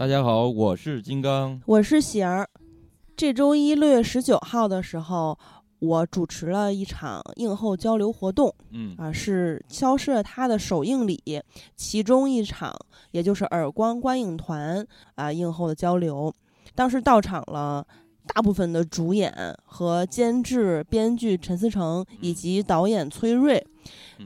大家好，我是金刚，我是喜儿。这周一六月十九号的时候，我主持了一场映后交流活动，嗯啊，是消失了她的首映礼，其中一场，也就是耳光观影团啊映后的交流。当时到场了大部分的主演和监制、编剧陈思诚以及导演崔瑞，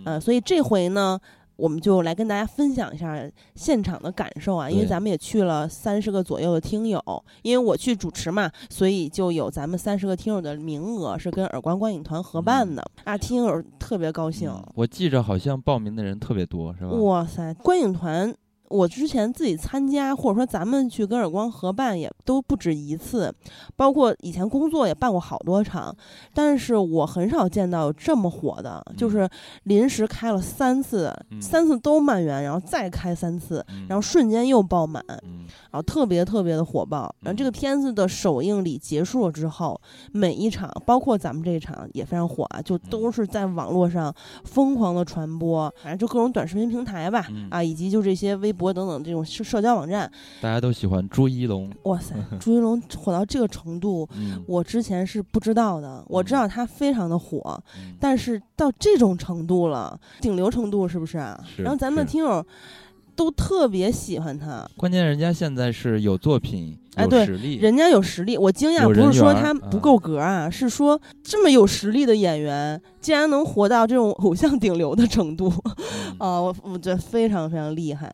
呃，所以这回呢。我们就来跟大家分享一下现场的感受啊，因为咱们也去了三十个左右的听友，因为我去主持嘛，所以就有咱们三十个听友的名额是跟耳光观影团合办的啊，听友特别高兴。我记着好像报名的人特别多，是吧？哇塞，观影团。我之前自己参加，或者说咱们去跟耳光合办，也都不止一次，包括以前工作也办过好多场，但是我很少见到有这么火的，就是临时开了三次，三次都满员，然后再开三次，然后瞬间又爆满，然后特别特别的火爆。然后这个片子的首映礼结束了之后，每一场，包括咱们这一场也非常火啊，就都是在网络上疯狂的传播，反正就各种短视频平台吧，啊，以及就这些微博。等等这种社社交网站，大家都喜欢朱一龙。哇塞，朱一龙火到这个程度，我之前是不知道的。我知道他非常的火，但是到这种程度了，顶流程度是不是啊？然后咱们听友都特别喜欢他。关键人家现在是有作品。哎，对，人家有实力，我惊讶不是说他不够格啊，是说这么有实力的演员，竟然能活到这种偶像顶流的程度，啊，我我觉得非常非常厉害。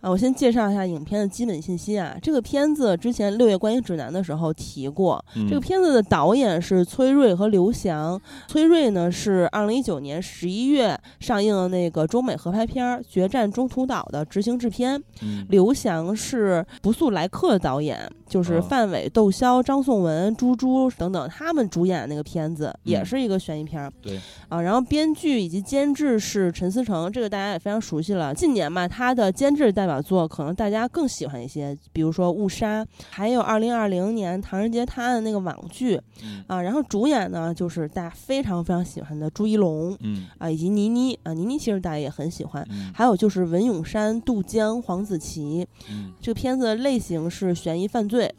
啊，我先介绍一下影片的基本信息啊，这个片子之前六月观影指南的时候提过，这个片子的导演是崔瑞和刘翔，崔瑞呢是二零一九年十一月上映的那个中美合拍片《决战中途岛》的执行制片，刘翔是不速来客的导演。就是范伟、窦骁、张颂文、朱珠等等，他们主演那个片子也是一个悬疑片儿。对啊，然后编剧以及监制是陈思诚，这个大家也非常熟悉了。近年吧，他的监制代表作可能大家更喜欢一些，比如说《误杀》，还有二零二零年《唐人街探案》那个网剧。啊，然后主演呢就是大家非常非常喜欢的朱一龙。嗯啊，以及倪妮啊，倪妮其实大家也很喜欢。还有就是文咏珊、杜江、黄子琪。嗯，这个片子的类型是悬疑犯罪。对，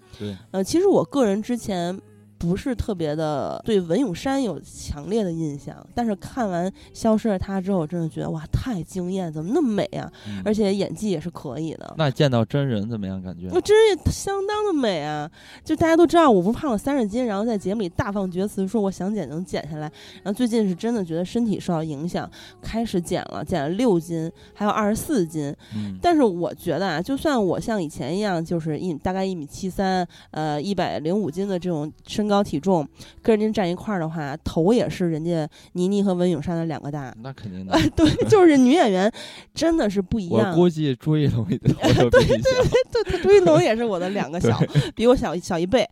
呃，其实我个人之前。不是特别的对文咏珊有强烈的印象，但是看完《消失的她》之后，我真的觉得哇，太惊艳，怎么那么美啊！而且演技也是可以的。那见到真人怎么样？感觉？那真人也相当的美啊！就大家都知道，我不是胖了三十斤，然后在节目里大放厥词说我想减能减下来，然后最近是真的觉得身体受到影响，开始减了，减了六斤，还有二十四斤。嗯。但是我觉得啊，就算我像以前一样，就是一大概一米七三，呃，一百零五斤的这种身。身高体重跟人家站一块儿的话，头也是人家倪妮和文咏珊的两个大。那肯定的。对，就是女演员真的是不一样。我估计朱一龙对对对对，朱一龙也是我的两个小，比我小小一倍。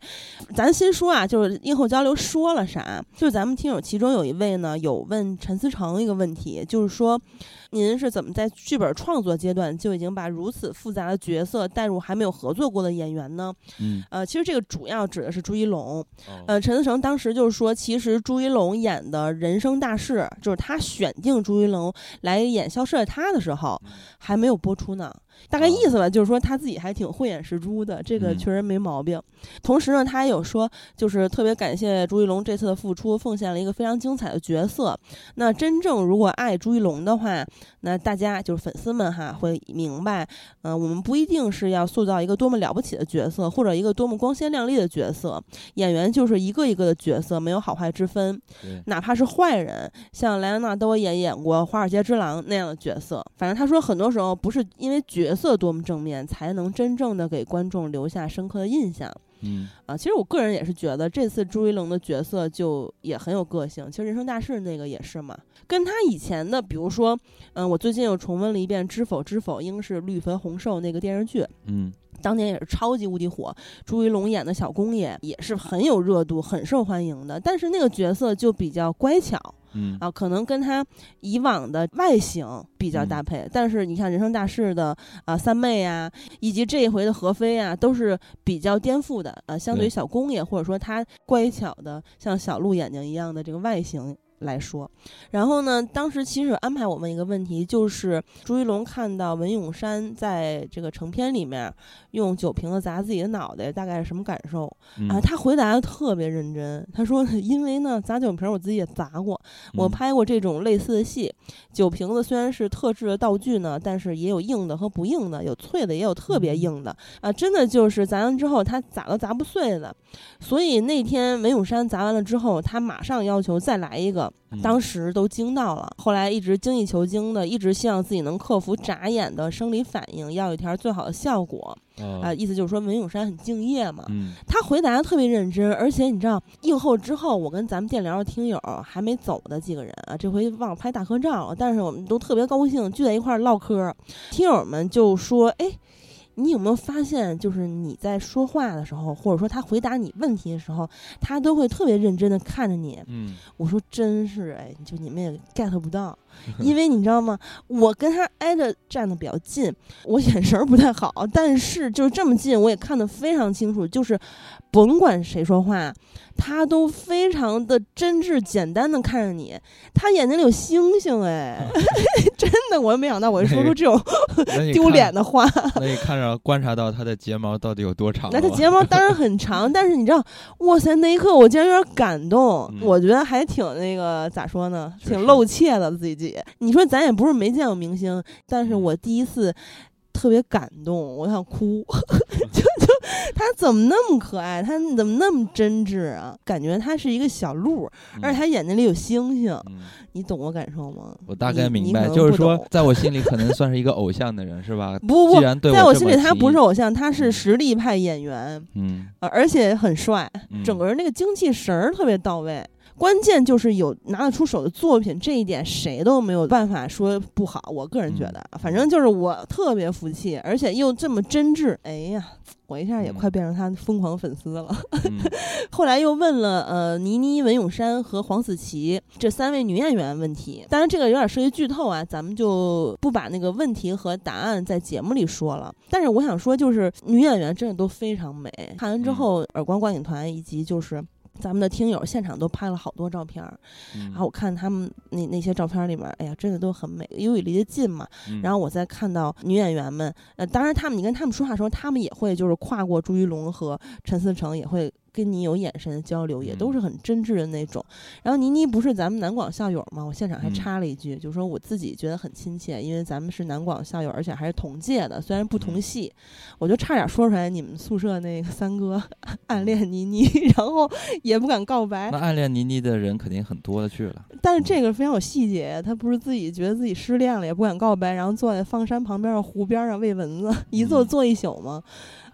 咱先说啊，就是映后交流说了啥？就是咱们听友其中有一位呢，有问陈思诚一个问题，就是说。您是怎么在剧本创作阶段就已经把如此复杂的角色带入还没有合作过的演员呢？嗯，呃，其实这个主要指的是朱一龙。呃，陈思诚当时就是说，其实朱一龙演的人生大事，就是他选定朱一龙来演《消失的他》的时候，还没有播出呢。大概意思吧，就是说他自己还挺慧眼识珠的，这个确实没毛病。同时呢，他也有说，就是特别感谢朱一龙这次的付出，奉献了一个非常精彩的角色。那真正如果爱朱一龙的话，那大家就是粉丝们哈会明白，嗯，我们不一定是要塑造一个多么了不起的角色，或者一个多么光鲜亮丽的角色。演员就是一个一个的角色，没有好坏之分。哪怕是坏人，像莱昂纳多也演过《华尔街之狼》那样的角色。反正他说，很多时候不是因为角角色多么正面，才能真正的给观众留下深刻的印象。嗯啊，其实我个人也是觉得这次朱一龙的角色就也很有个性。其实《人生大事》那个也是嘛，跟他以前的，比如说，嗯，我最近又重温了一遍《知否知否，应是绿肥红瘦》那个电视剧。嗯。当年也是超级无敌火，朱一龙演的小公爷也是很有热度、很受欢迎的。但是那个角色就比较乖巧，嗯啊，可能跟他以往的外形比较搭配。但是你看《人生大事》的啊三妹呀，以及这一回的何非啊，都是比较颠覆的。啊，相对于小公爷，或者说他乖巧的像小鹿眼睛一样的这个外形。来说。然后呢，当时其实安排我问一个问题，就是朱一龙看到文咏珊在这个成片里面用酒瓶子砸自己的脑袋，大概是什么感受啊？他回答的特别认真，他说：“因为呢，砸酒瓶我自己也砸过，我拍过这种类似的戏。酒瓶子虽然是特制的道具呢，但是也有硬的和不硬的，有脆的也有特别硬的啊！真的就是砸完之后，他咋都砸不碎的。所以那天文咏珊砸完了之后，他马上要求再来一个。”当时都惊到了，后来一直精益求精的，一直希望自己能克服眨眼的生理反应，要一条最好的效果。啊，意思就是说文咏珊很敬业嘛。嗯，他回答的特别认真，而且你知道映后之后，我跟咱们电聊的听友还没走的几个人啊，这回忘了拍大合照，但是我们都特别高兴，聚在一块儿唠嗑。听友们就说：“哎。”你有没有发现，就是你在说话的时候，或者说他回答你问题的时候，他都会特别认真的看着你。嗯，我说真是哎，就你们也 get 不到，因为你知道吗？我跟他挨着站的比较近，我眼神不太好，但是就是这么近，我也看得非常清楚，就是甭管谁说话。他都非常的真挚、简单的看着你，他眼睛里有星星哎，真的，我也没想到我会说出这种丢脸的话。那你看着观察到他的睫毛到底有多长？那他睫毛当然很长，但是你知道，哇塞，那一刻我竟然有点感动，我觉得还挺那个咋说呢，挺露怯的自己。你说咱也不是没见过明星，但是我第一次。特别感动，我想哭，他怎么那么可爱，他怎么那么真挚啊？感觉他是一个小鹿，而且他眼睛里有星星，你懂我感受吗？我大概明白，就是说，在我心里可能算是一个偶像的人，是吧？不不，在我心里他不是偶像，他是实力派演员，嗯，而且很帅，整个人那个精气神儿特别到位。关键就是有拿得出手的作品，这一点谁都没有办法说不好。我个人觉得，反正就是我特别服气，而且又这么真挚。哎呀，我一下也快变成他疯狂粉丝了。后来又问了呃倪妮、文咏珊和黄子琪这三位女演员问题，当然这个有点涉及剧透啊，咱们就不把那个问题和答案在节目里说了。但是我想说，就是女演员真的都非常美。看完之后，耳光观影团以及就是。咱们的听友现场都拍了好多照片儿，然后我看他们那那些照片里面，哎呀，真的都很美，因为离得近嘛。然后我再看到女演员们，呃，当然他们，你跟他们说话的时候，他们也会就是跨过朱一龙和陈思诚，也会。跟你有眼神的交流，也都是很真挚的那种。然后倪妮不是咱们南广校友吗？我现场还插了一句，就说我自己觉得很亲切，因为咱们是南广校友，而且还是同届的，虽然不同系，我就差点说出来你们宿舍那个三哥暗恋倪妮，然后也不敢告白。那暗恋倪妮的人肯定很多的去了。但是这个非常有细节，他不是自己觉得自己失恋了，也不敢告白，然后坐在放山旁边的湖边上喂蚊子，一坐坐一宿吗？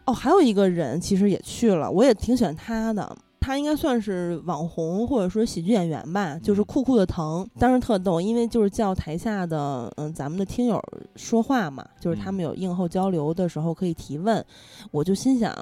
哦，还有一个人其实也去了，我也挺喜欢他的。他应该算是网红或者说喜剧演员吧，就是酷酷的疼，当时特逗，因为就是叫台下的嗯咱们的听友说话嘛，就是他们有映后交流的时候可以提问，我就心想。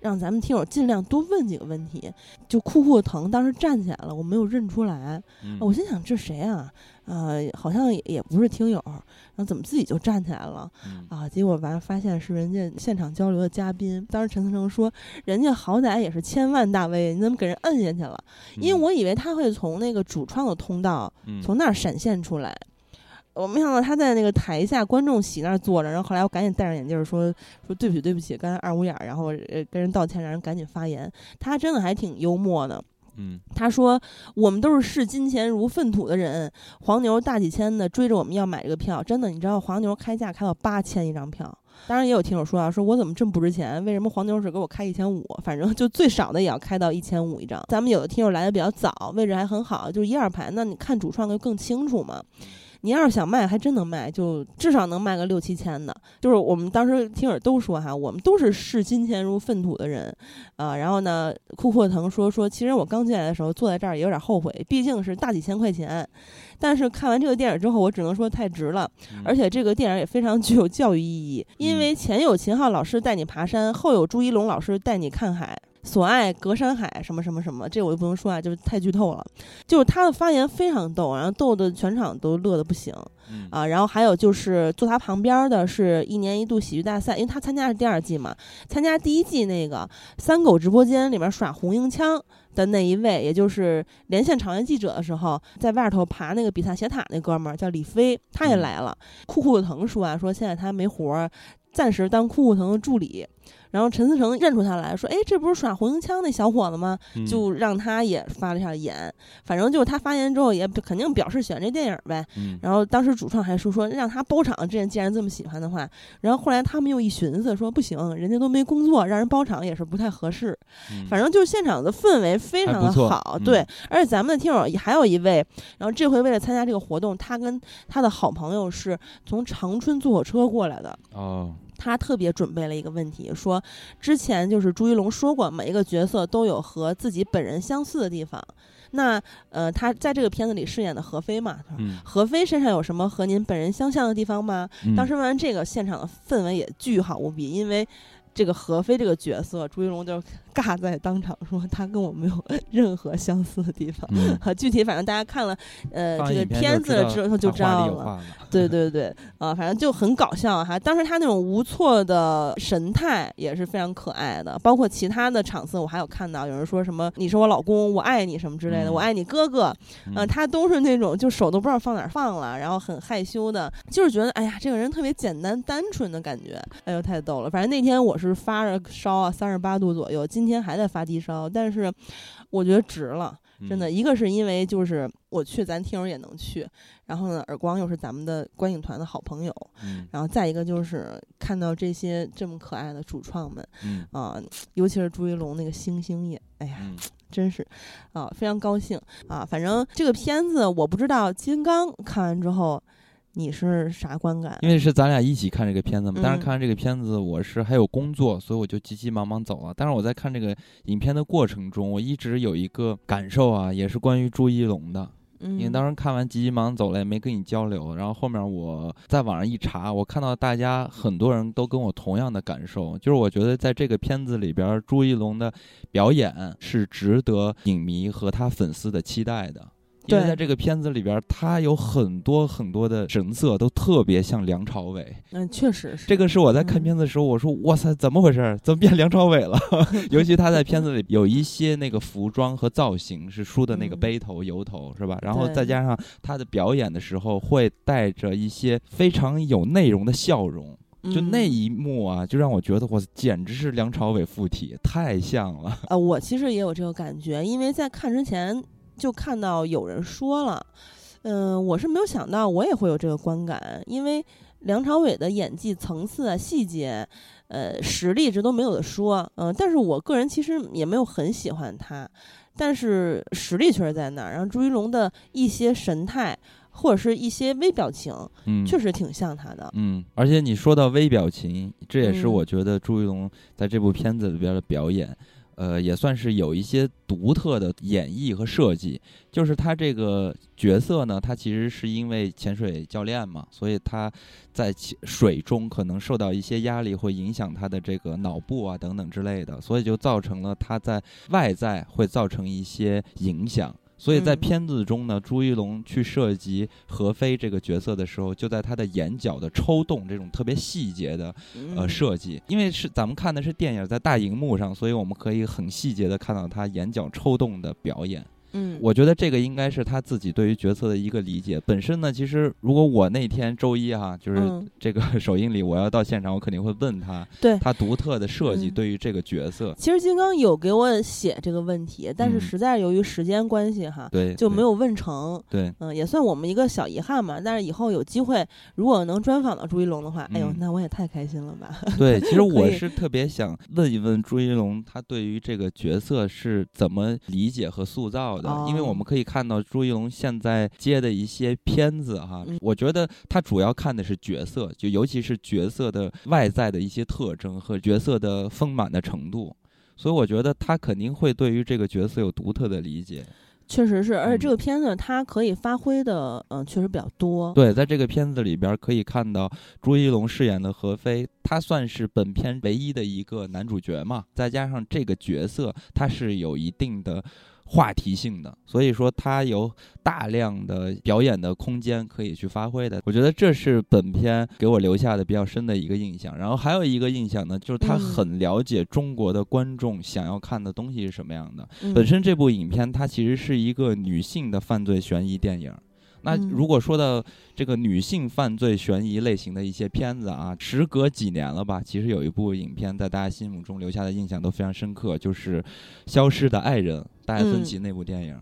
让咱们听友尽量多问几个问题。就酷酷的疼，当时站起来了，我没有认出来。我心想这谁啊？呃，好像也也不是听友。然后怎么自己就站起来了？啊，结果完发现是人家现场交流的嘉宾。当时陈思诚说：“人家好歹也是千万大 V，你怎么给人摁下去了？”因为我以为他会从那个主创的通道从那儿闪现出来。我没想到他在那个台下观众席那儿坐着，然后后来我赶紧戴上眼镜说说对不起对不起，刚才二五眼，然后呃跟人道歉，让人赶紧发言。他真的还挺幽默的，他说我们都是视金钱如粪土的人，黄牛大几千的追着我们要买这个票，真的，你知道黄牛开价开到八千一张票，当然也有听友说啊，说我怎么这么不值钱？为什么黄牛只给我开一千五？反正就最少的也要开到一千五一张。咱们有的听友来的比较早，位置还很好，就是一二排，那你看主创就更清楚嘛。你要是想卖，还真能卖，就至少能卖个六七千的。就是我们当时听友都说哈，我们都是视金钱如粪土的人，啊，然后呢，库阔腾说说，其实我刚进来的时候坐在这儿也有点后悔，毕竟是大几千块钱，但是看完这个电影之后，我只能说太值了，而且这个电影也非常具有教育意义，因为前有秦昊老师带你爬山，后有朱一龙老师带你看海。所爱隔山海，什么什么什么，这我就不能说啊，就是太剧透了。就是他的发言非常逗，然后逗的全场都乐得不行。啊，然后还有就是坐他旁边的是一年一度喜剧大赛，因为他参加是第二季嘛，参加第一季那个三狗直播间里面耍红缨枪的那一位，也就是连线场外记者的时候，在外头爬那个比萨斜塔那哥们儿叫李飞，他也来了。酷酷腾说啊，说现在他没活儿，暂时当酷酷腾的助理。然后陈思诚认出他来说：“哎，这不是耍红缨枪那小伙子吗？”就让他也发了一下言。反正就是他发言之后也肯定表示喜欢这电影呗。然后当时主创还说说让他包场，这既然这么喜欢的话。然后后来他们又一寻思说不行，人家都没工作，让人包场也是不太合适。反正就是现场的氛围非常的好，对。而且咱们的听友还有一位，然后这回为了参加这个活动，他跟他的好朋友是从长春坐火车过来的。哦。他特别准备了一个问题，说之前就是朱一龙说过，每一个角色都有和自己本人相似的地方。那呃，他在这个片子里饰演的何飞嘛，何飞身上有什么和您本人相像的地方吗？当时问完这个，现场的氛围也巨好无比，因为这个何飞这个角色，朱一龙就。尬在当场说他跟我没有 任何相似的地方，具体反正大家看了呃这个片子之后就知道了。对对对，啊，反正就很搞笑哈。当时他那种无措的神态也是非常可爱的，包括其他的场次我还有看到有人说什么你是我老公，我爱你什么之类的，我爱你哥哥，嗯，他都是那种就手都不知道放哪放了，然后很害羞的，就是觉得哎呀这个人特别简单单纯的感觉，哎呦太逗了。反正那天我是发着烧啊，三十八度左右，今。天还在发低烧，但是我觉得值了，真的。一个是因为就是我去，咱听友也能去，然后呢，耳光又是咱们的观影团的好朋友，然后再一个就是看到这些这么可爱的主创们，啊，尤其是朱一龙那个星星眼，哎呀，真是啊，非常高兴啊。反正这个片子我不知道，金刚看完之后。你是啥观感？因为是咱俩一起看这个片子嘛，但是看完这个片子，我是还有工作，所以我就急急忙忙走了。但是我在看这个影片的过程中，我一直有一个感受啊，也是关于朱一龙的。因为当时看完急急忙走了，也没跟你交流。然后后面我在网上一查，我看到大家很多人都跟我同样的感受，就是我觉得在这个片子里边，朱一龙的表演是值得影迷和他粉丝的期待的。因为在这个片子里边，他有很多很多的神色都特别像梁朝伟。嗯，确实是。这个是我在看片子的时候，我说：“哇塞，怎么回事？怎么变梁朝伟了？” 尤其他在片子里有一些那个服装和造型是梳的那个背头、油头，是吧？然后再加上他的表演的时候，会带着一些非常有内容的笑容。就那一幕啊，就让我觉得我简直是梁朝伟附体，太像了。呃，我其实也有这个感觉，因为在看之前。就看到有人说了，嗯，我是没有想到我也会有这个观感，因为梁朝伟的演技层次啊、细节，呃，实力这都没有的说，嗯，但是我个人其实也没有很喜欢他，但是实力确实在那儿。然后朱一龙的一些神态或者是一些微表情，嗯，确实挺像他的，嗯，而且你说到微表情，这也是我觉得朱一龙在这部片子里边的表演。呃，也算是有一些独特的演绎和设计。就是他这个角色呢，他其实是因为潜水教练嘛，所以他在水中可能受到一些压力，会影响他的这个脑部啊等等之类的，所以就造成了他在外在会造成一些影响。所以在片子中呢，朱一龙去涉及何飞这个角色的时候，就在他的眼角的抽动这种特别细节的呃设计，因为是咱们看的是电影，在大荧幕上，所以我们可以很细节的看到他眼角抽动的表演。嗯，我觉得这个应该是他自己对于角色的一个理解。本身呢，其实如果我那天周一哈，就是这个首映礼，我要到现场，我肯定会问他，对他独特的设计对于这个角色。其实金刚有给我写这个问题，但是实在由于时间关系哈，对，就没有问成。对，嗯，也算我们一个小遗憾嘛。但是以后有机会，如果能专访到朱一龙的话，哎呦，那我也太开心了吧。对，其实我是特别想问一问朱一龙，他对于这个角色是怎么理解和塑造。的，因为我们可以看到朱一龙现在接的一些片子哈，我觉得他主要看的是角色，就尤其是角色的外在的一些特征和角色的丰满的程度，所以我觉得他肯定会对于这个角色有独特的理解。确实是，而且这个片子他可以发挥的，嗯，确实比较多。对，在这个片子里边可以看到朱一龙饰演的何飞，他算是本片唯一的一个男主角嘛，再加上这个角色他是有一定的。话题性的，所以说它有大量的表演的空间可以去发挥的。我觉得这是本片给我留下的比较深的一个印象。然后还有一个印象呢，就是他很了解中国的观众想要看的东西是什么样的。本身这部影片它其实是一个女性的犯罪悬疑电影。那如果说到这个女性犯罪悬疑类型的一些片子啊，时隔几年了吧，其实有一部影片在大家心目中留下的印象都非常深刻，就是《消失的爱人》戴芬奇那部电影。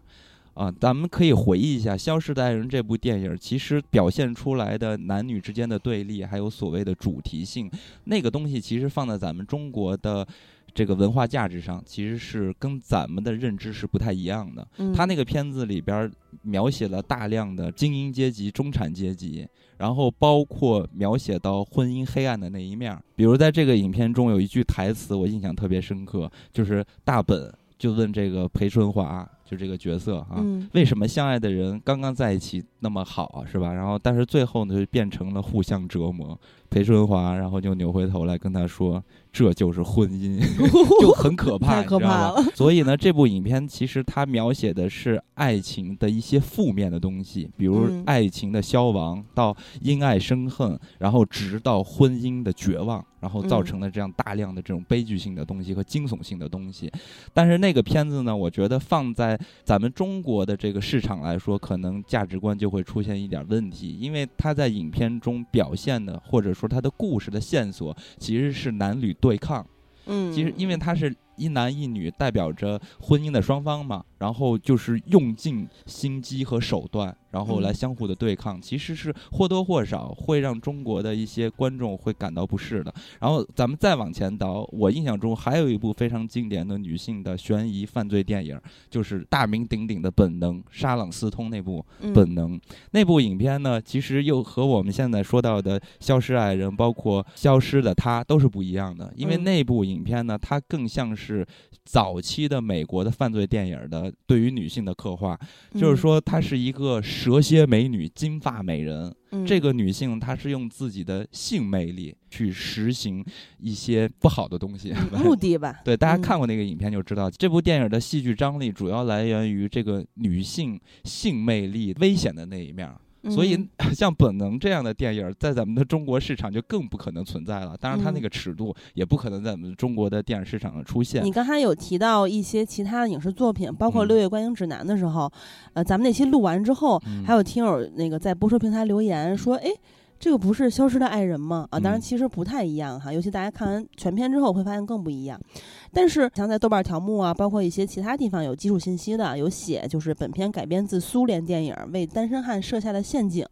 啊，咱们可以回忆一下《消失的爱人》这部电影，其实表现出来的男女之间的对立，还有所谓的主题性，那个东西其实放在咱们中国的。这个文化价值上，其实是跟咱们的认知是不太一样的。他那个片子里边描写了大量的精英阶级、中产阶级，然后包括描写到婚姻黑暗的那一面。比如在这个影片中有一句台词，我印象特别深刻，就是大本就问这个裴春华，就这个角色啊，为什么相爱的人刚刚在一起那么好，是吧？然后但是最后呢，就变成了互相折磨。裴春华然后就扭回头来跟他说。这就是婚姻，就很可怕，太可怕了。所以呢，这部影片其实它描写的是爱情的一些负面的东西，比如爱情的消亡，到因爱生恨，然后直到婚姻的绝望，然后造成了这样大量的这种悲剧性的东西和惊悚性的东西。但是那个片子呢，我觉得放在咱们中国的这个市场来说，可能价值观就会出现一点问题，因为他在影片中表现的，或者说他的故事的线索，其实是男女。对抗，嗯，其实因为他是。一男一女代表着婚姻的双方嘛，然后就是用尽心机和手段，然后来相互的对抗，其实是或多或少会让中国的一些观众会感到不适的。然后咱们再往前倒，我印象中还有一部非常经典的女性的悬疑犯罪电影，就是大名鼎鼎的《本能》，沙朗斯通那部《本能》那部影片呢，其实又和我们现在说到的《消失爱人》包括《消失的她》都是不一样的，因为那部影片呢，它更像是。是早期的美国的犯罪电影的对于女性的刻画，就是说她是一个蛇蝎美女、金发美人。这个女性她是用自己的性魅力去实行一些不好的东西，目的吧？对，大家看过那个影片就知道，这部电影的戏剧张力主要来源于这个女性性魅力危险的那一面。所以，像《本能》这样的电影，在咱们的中国市场就更不可能存在了。当然，它那个尺度也不可能在我们中国的电影市场上出现。你刚才有提到一些其他的影视作品，包括《六月观影指南》的时候，呃，咱们那期录完之后，还有听友那个在播出平台留言说，哎。这个不是消失的爱人吗？啊，当然其实不太一样哈，尤其大家看完全片之后会发现更不一样。但是像在豆瓣条目啊，包括一些其他地方有基础信息的，有写就是本片改编自苏联电影《为单身汉设下的陷阱》。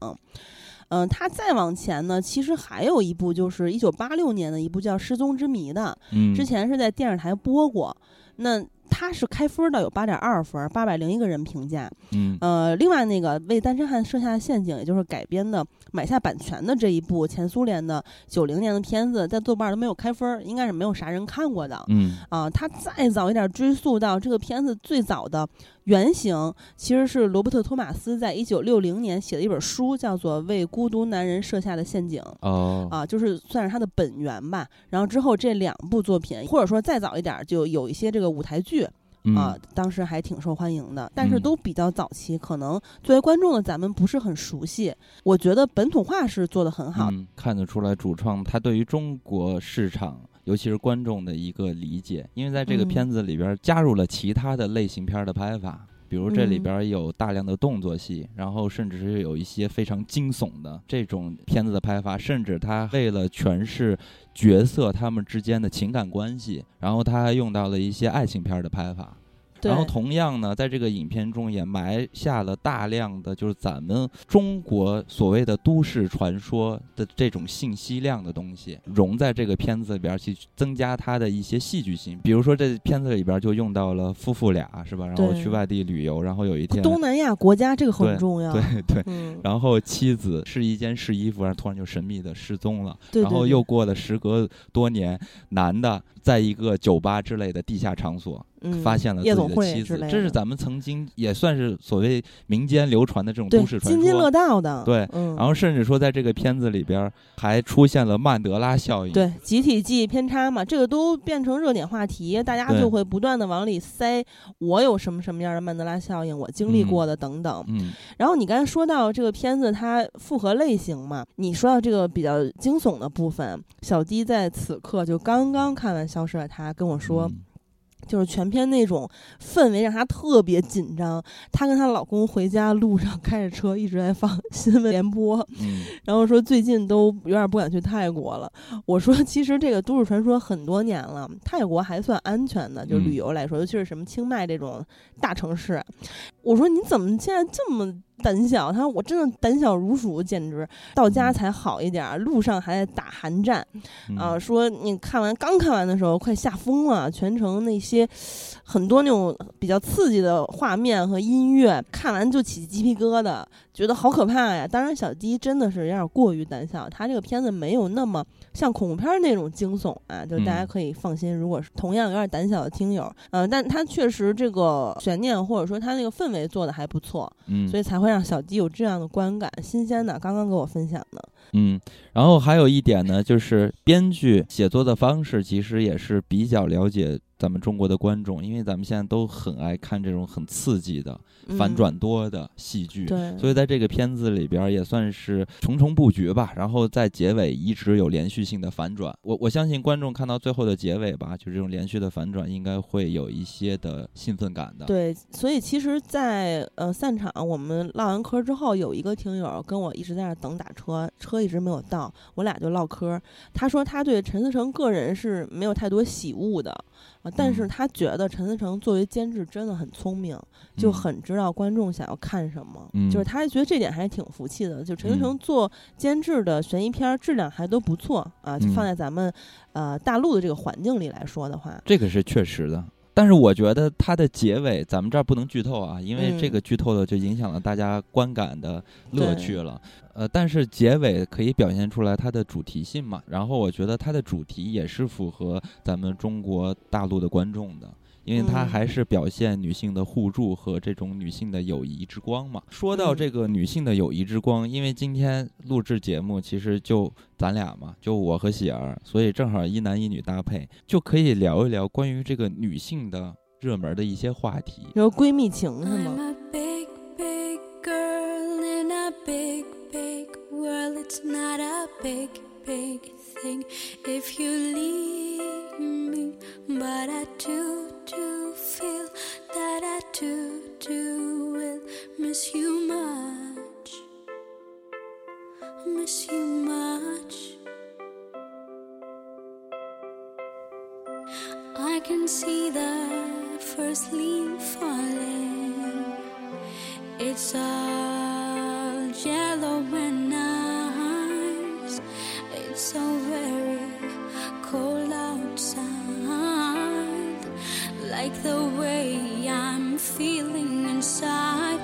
嗯，他再往前呢，其实还有一部就是一九八六年的一部叫《失踪之谜》的，之前是在电视台播过。那它是开分的，有八点二分，八百零一个人评价。嗯，呃，另外那个为单身汉设下的陷阱，也就是改编的买下版权的这一部前苏联的九零年的片子，在豆瓣都没有开分，应该是没有啥人看过的。嗯，啊，他再早一点追溯到这个片子最早的。原型其实是罗伯特·托马斯在一九六零年写的一本书，叫做《为孤独男人设下的陷阱》。哦，啊，就是算是他的本源吧。然后之后这两部作品，或者说再早一点，就有一些这个舞台剧啊，当时还挺受欢迎的。但是都比较早期，可能作为观众的咱们不是很熟悉。我觉得本土化是做的很好，看得出来主创他对于中国市场。尤其是观众的一个理解，因为在这个片子里边加入了其他的类型片的拍法，比如这里边有大量的动作戏，然后甚至是有一些非常惊悚的这种片子的拍法，甚至他为了诠释角色他们之间的情感关系，然后他还用到了一些爱情片的拍法。然后同样呢，在这个影片中也埋下了大量的就是咱们中国所谓的都市传说的这种信息量的东西，融在这个片子里边去增加它的一些戏剧性。比如说这片子里边就用到了夫妇俩，是吧？然后去外地旅游，然后有一天东南亚国家这个很重要，对对。然后妻子试衣间试衣服，然后突然就神秘的失踪了。对。然后又过了时隔多年，男的在一个酒吧之类的地下场所。发现了自己的妻子，这是咱们曾经也算是所谓民间流传的这种都市传说，津津乐道的。对，然后甚至说在这个片子里边还出现了曼德拉效应，对，集体记忆偏差嘛，这个都变成热点话题，大家就会不断的往里塞我有什么什么样的曼德拉效应，我经历过的等等。嗯，然后你刚才说到这个片子它复合类型嘛，你说到这个比较惊悚的部分，小迪在此刻就刚刚看完《消失的他》，跟我说。就是全篇那种氛围让她特别紧张。她跟她老公回家路上开着车一直在放 新闻联播，然后说最近都有点不敢去泰国了。我说 其实这个都市传说很多年了，泰国还算安全的，就旅游来说，尤其是什么清迈这种大城市。我说你怎么现在这么？胆小，他说我真的胆小如鼠，简直。到家才好一点，路上还在打寒战，啊，说你看完刚看完的时候快吓疯了，全程那些很多那种比较刺激的画面和音乐，看完就起鸡皮疙瘩，觉得好可怕呀。当然，小鸡真的是有点过于胆小，他这个片子没有那么像恐怖片那种惊悚啊，就大家可以放心。如果是同样有点胆小的听友，嗯，但他确实这个悬念或者说他那个氛围做的还不错，嗯，所以才会。让小鸡有这样的观感，新鲜的，刚刚给我分享的。嗯，然后还有一点呢，就是编剧写作的方式，其实也是比较了解。咱们中国的观众，因为咱们现在都很爱看这种很刺激的、反转多的戏剧，所以在这个片子里边也算是重重布局吧。然后在结尾一直有连续性的反转，我我相信观众看到最后的结尾吧，就这种连续的反转，应该会有一些的兴奋感的。对，所以其实，在呃散场我们唠完嗑之后，有一个听友跟我一直在那等打车，车一直没有到，我俩就唠嗑。他说他对陈思诚个人是没有太多喜恶的。啊！但是他觉得陈思诚作为监制真的很聪明，就很知道观众想要看什么。就是他觉得这点还是挺服气的。就陈思诚做监制的悬疑片质量还都不错啊，放在咱们呃大陆的这个环境里来说的话，这个是确实的。但是我觉得它的结尾，咱们这儿不能剧透啊，因为这个剧透的就影响了大家观感的乐趣了。呃，但是结尾可以表现出来它的主题性嘛。然后我觉得它的主题也是符合咱们中国大陆的观众的。因为它还是表现女性的互助和这种女性的友谊之光嘛。说到这个女性的友谊之光，因为今天录制节目其实就咱俩嘛，就我和喜儿，所以正好一男一女搭配，就可以聊一聊关于这个女性的热门的一些话题。有闺蜜情是吗？to feel that I do, do will miss you much, miss you much. I can see the first leaf falling. It's all yellow and so very cold outside like the way I'm feeling inside.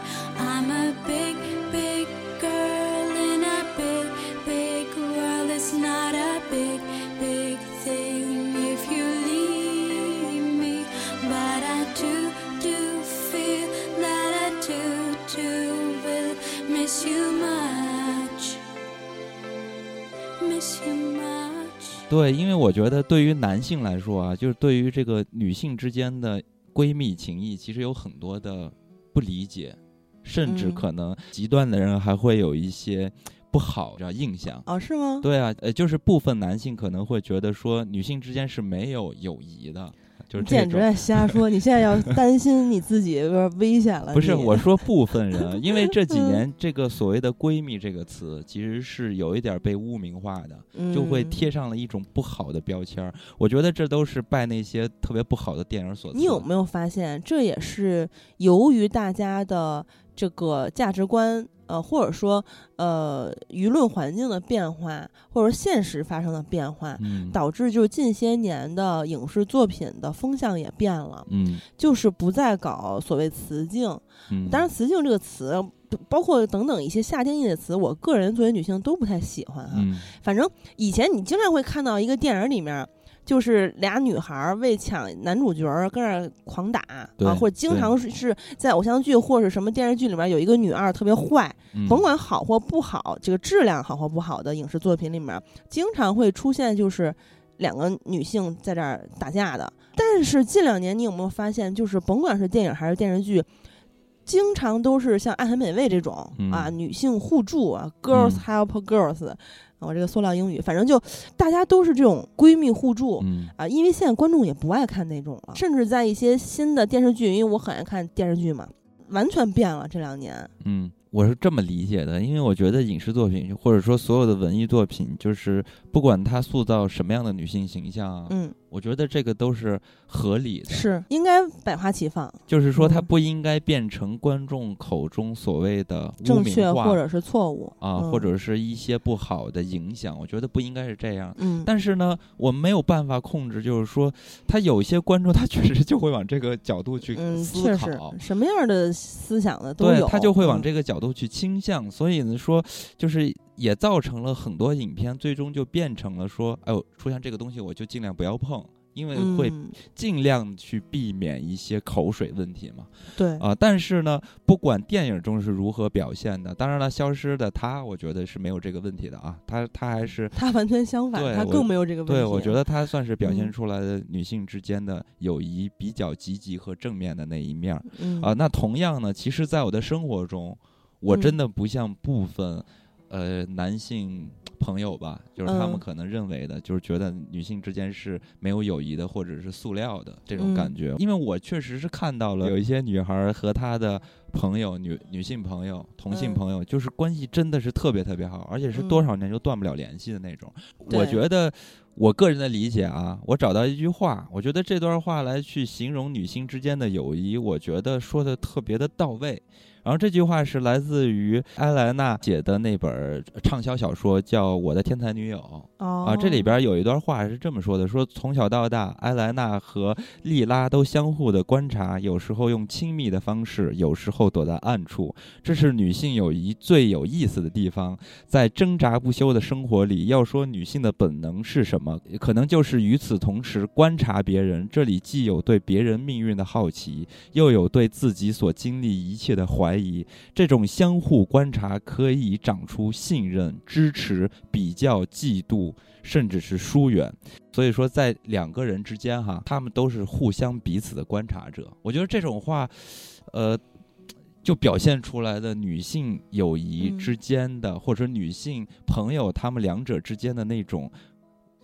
对，因为我觉得对于男性来说啊，就是对于这个女性之间的闺蜜情谊，其实有很多的不理解，甚至可能极端的人还会有一些不好的印象啊？是吗？对啊，呃，就是部分男性可能会觉得说，女性之间是没有友谊的。就简直在瞎说！你现在要 担心你自己有点危险了。不是我说部分人，因为这几年这个所谓的“闺蜜”这个词，其实是有一点被污名化的，就会贴上了一种不好的标签。我觉得这都是拜那些特别不好的电影所。你有没有发现，这也是由于大家的这个价值观？呃，或者说，呃，舆论环境的变化，或者现实发生的变化，导致就是近些年的影视作品的风向也变了，嗯，就是不再搞所谓雌竞，嗯，当然雌竞这个词，包括等等一些下定义的词，我个人作为女性都不太喜欢啊，反正以前你经常会看到一个电影里面。就是俩女孩为抢男主角跟那儿狂打啊，或者经常是在偶像剧或者什么电视剧里面有一个女二特别坏，甭管好或不好，这个质量好或不好的影视作品里面，经常会出现就是两个女性在这儿打架的。但是近两年你有没有发现，就是甭管是电影还是电视剧，经常都是像《爱很美味》这种啊，女性互助啊，girls help girls。我这个塑料英语，反正就大家都是这种闺蜜互助啊，因为现在观众也不爱看那种了，甚至在一些新的电视剧，因为我很爱看电视剧嘛，完全变了这两年。嗯，我是这么理解的，因为我觉得影视作品或者说所有的文艺作品，就是不管它塑造什么样的女性形象，嗯。我觉得这个都是合理的，是应该百花齐放。就是说，它不应该变成观众口中所谓的正确或者是错误啊，或者是一些不好的影响。我觉得不应该是这样。嗯，但是呢，我们没有办法控制，就是说，他有些观众他确实就会往这个角度去思考，什么样的思想的都有，他就会往这个角度去倾向。所以呢，说就是。也造成了很多影片最终就变成了说，哎呦，出现这个东西我就尽量不要碰，因为会尽量去避免一些口水问题嘛。对啊，但是呢，不管电影中是如何表现的，当然了，消失的他，我觉得是没有这个问题的啊。他他还是他完全相反，他更没有这个问题。对，我觉得他算是表现出来的女性之间的友谊比较积极和正面的那一面啊。那同样呢，其实，在我的生活中，我真的不像部分。呃，男性朋友吧，就是他们可能认为的，就是觉得女性之间是没有友谊的，或者是塑料的这种感觉。因为我确实是看到了有一些女孩和她的朋友、女女性朋友、同性朋友，就是关系真的是特别特别好，而且是多少年就断不了联系的那种。我觉得，我个人的理解啊，我找到一句话，我觉得这段话来去形容女性之间的友谊，我觉得说的特别的到位。然后这句话是来自于埃莱娜写的那本畅销小说，叫《我的天才女友》。啊，这里边有一段话是这么说的：说从小到大，埃莱娜和莉拉都相互的观察，有时候用亲密的方式，有时候躲在暗处。这是女性友谊最有意思的地方。在挣扎不休的生活里，要说女性的本能是什么，可能就是与此同时观察别人。这里既有对别人命运的好奇，又有对自己所经历一切的怀。怀疑这种相互观察可以长出信任、支持、比较、嫉妒，甚至是疏远。所以说，在两个人之间，哈，他们都是互相彼此的观察者。我觉得这种话，呃，就表现出来的女性友谊之间的，或者女性朋友他们两者之间的那种。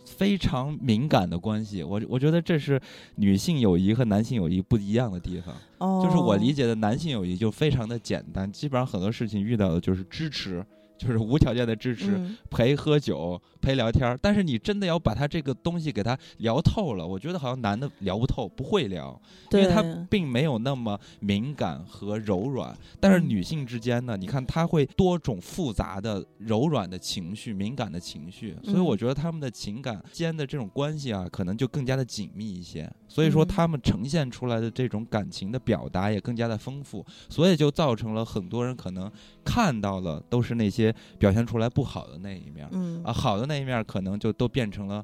非常敏感的关系，我我觉得这是女性友谊和男性友谊不一样的地方。哦，就是我理解的男性友谊就非常的简单，基本上很多事情遇到的就是支持。就是无条件的支持，陪喝酒，陪聊天但是你真的要把他这个东西给他聊透了，我觉得好像男的聊不透，不会聊，因为他并没有那么敏感和柔软。但是女性之间呢，你看他会多种复杂的柔软的情绪、敏感的情绪，所以我觉得他们的情感间的这种关系啊，可能就更加的紧密一些。所以说他们呈现出来的这种感情的表达也更加的丰富，所以就造成了很多人可能看到了都是那些。表现出来不好的那一面，嗯啊，好的那一面可能就都变成了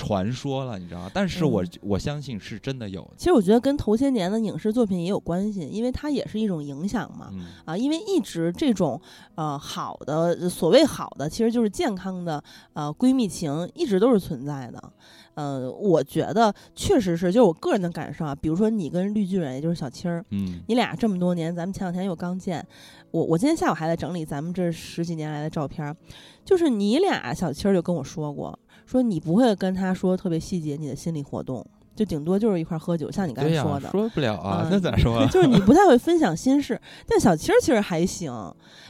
传说了，你知道吗？但是我我相信是真的有。其实我觉得跟头些年的影视作品也有关系，因为它也是一种影响嘛。啊，因为一直这种呃好的所谓好的，其实就是健康的呃闺蜜情，一直都是存在的。呃，我觉得确实是，就是我个人的感受啊。比如说你跟绿巨人，也就是小青儿，嗯，你俩这么多年，咱们前两天又刚见。我我今天下午还在整理咱们这十几年来的照片，就是你俩小青儿就跟我说过，说你不会跟他说特别细节你的心理活动。就顶多就是一块喝酒，像你刚才说的，说不了啊，那咋说？就是你不太会分享心事，但小七儿其实还行，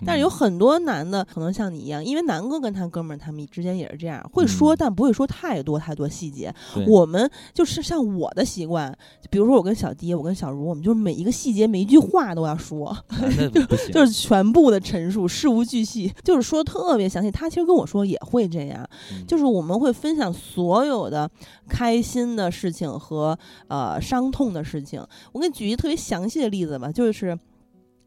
但是有很多男的可能像你一样，因为南哥跟他哥们儿他们之间也是这样，会说但不会说太多太多细节。我们就是像我的习惯，比如说我跟小迪，我跟小茹，我们就是每一个细节每一句话都要说，就就是全部的陈述，事无巨细，就是说特别详细。他其实跟我说也会这样，就是我们会分享所有的开心的事情。和呃伤痛的事情，我给你举一个特别详细的例子吧，就是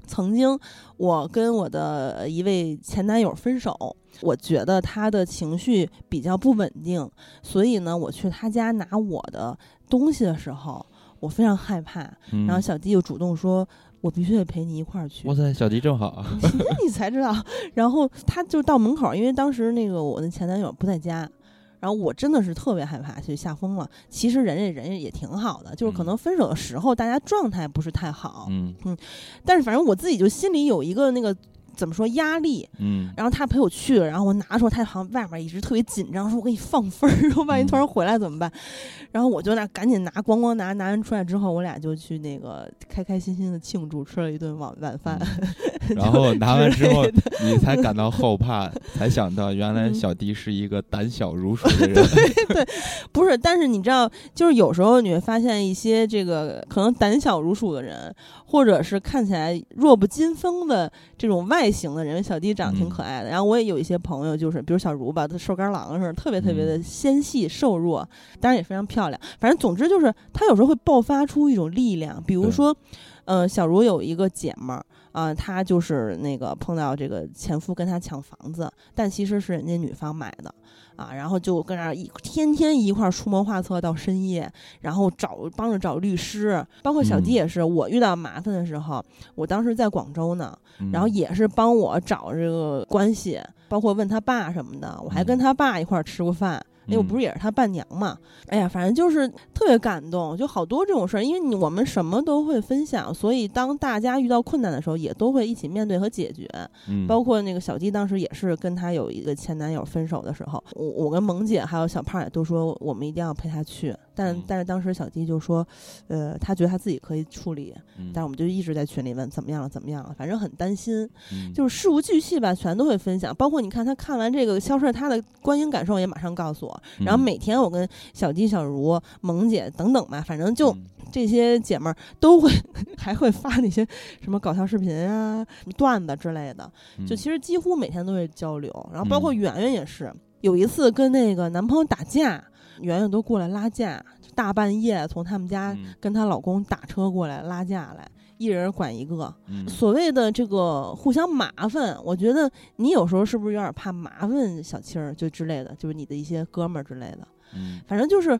曾经我跟我的一位前男友分手，我觉得他的情绪比较不稳定，所以呢，我去他家拿我的东西的时候，我非常害怕。然后小弟就主动说：“我必须得陪你一块儿去。”哇塞，小迪正好，你才知道。然后他就到门口，因为当时那个我的前男友不在家。然后我真的是特别害怕，就吓疯了。其实人家人家也挺好的，就是可能分手的时候大家状态不是太好，嗯嗯，但是反正我自己就心里有一个那个。怎么说压力？嗯，然后他陪我去了，然后我拿的时候他好像外面一直特别紧张，说我给你放分儿，说万一突然回来怎么办？然后我就那赶紧拿，咣咣拿，拿完出来之后，我俩就去那个开开心心的庆祝，吃了一顿晚晚饭。然后拿完之后，你才感到后怕，才想到原来小迪是一个胆小如鼠的人。对 对，不是，但是你知道，就是有时候你会发现一些这个可能胆小如鼠的人，或者是看起来弱不禁风的这种外。外形的人，小弟长得挺可爱的。然后我也有一些朋友，就是比如小茹吧，她瘦干郎似的，特别特别的纤细瘦弱，当然也非常漂亮。反正总之就是，她有时候会爆发出一种力量。比如说，呃，小茹有一个姐们儿啊，她就是那个碰到这个前夫跟她抢房子，但其实是人家女方买的。啊，然后就跟那儿一天天一块儿出谋划策到深夜，然后找帮着找律师，包括小迪也是。我遇到麻烦的时候，我当时在广州呢，然后也是帮我找这个关系，包括问他爸什么的，我还跟他爸一块儿吃过饭。因为我不是也是他伴娘嘛，哎呀，反正就是特别感动，就好多这种事儿。因为你我们什么都会分享，所以当大家遇到困难的时候，也都会一起面对和解决。嗯，包括那个小鸡当时也是跟他有一个前男友分手的时候，我我跟萌姐还有小胖也都说我们一定要陪他去。但但是当时小鸡就说，呃，他觉得他自己可以处理，但是我们就一直在群里问怎么样了，怎么样了，反正很担心，就是事无巨细吧，全都会分享。包括你看他看完这个消失，他的观影感受也马上告诉我。然后每天我跟小鸡、小茹、萌姐等等吧，反正就这些姐妹儿都会 还会发那些什么搞笑视频啊、段子之类的，就其实几乎每天都会交流。然后包括圆圆也是，有一次跟那个男朋友打架。圆圆都过来拉架，大半夜从他们家跟她老公打车过来拉架来，一人管一个。所谓的这个互相麻烦，我觉得你有时候是不是有点怕麻烦小青儿就之类的，就是你的一些哥们儿之类的。反正就是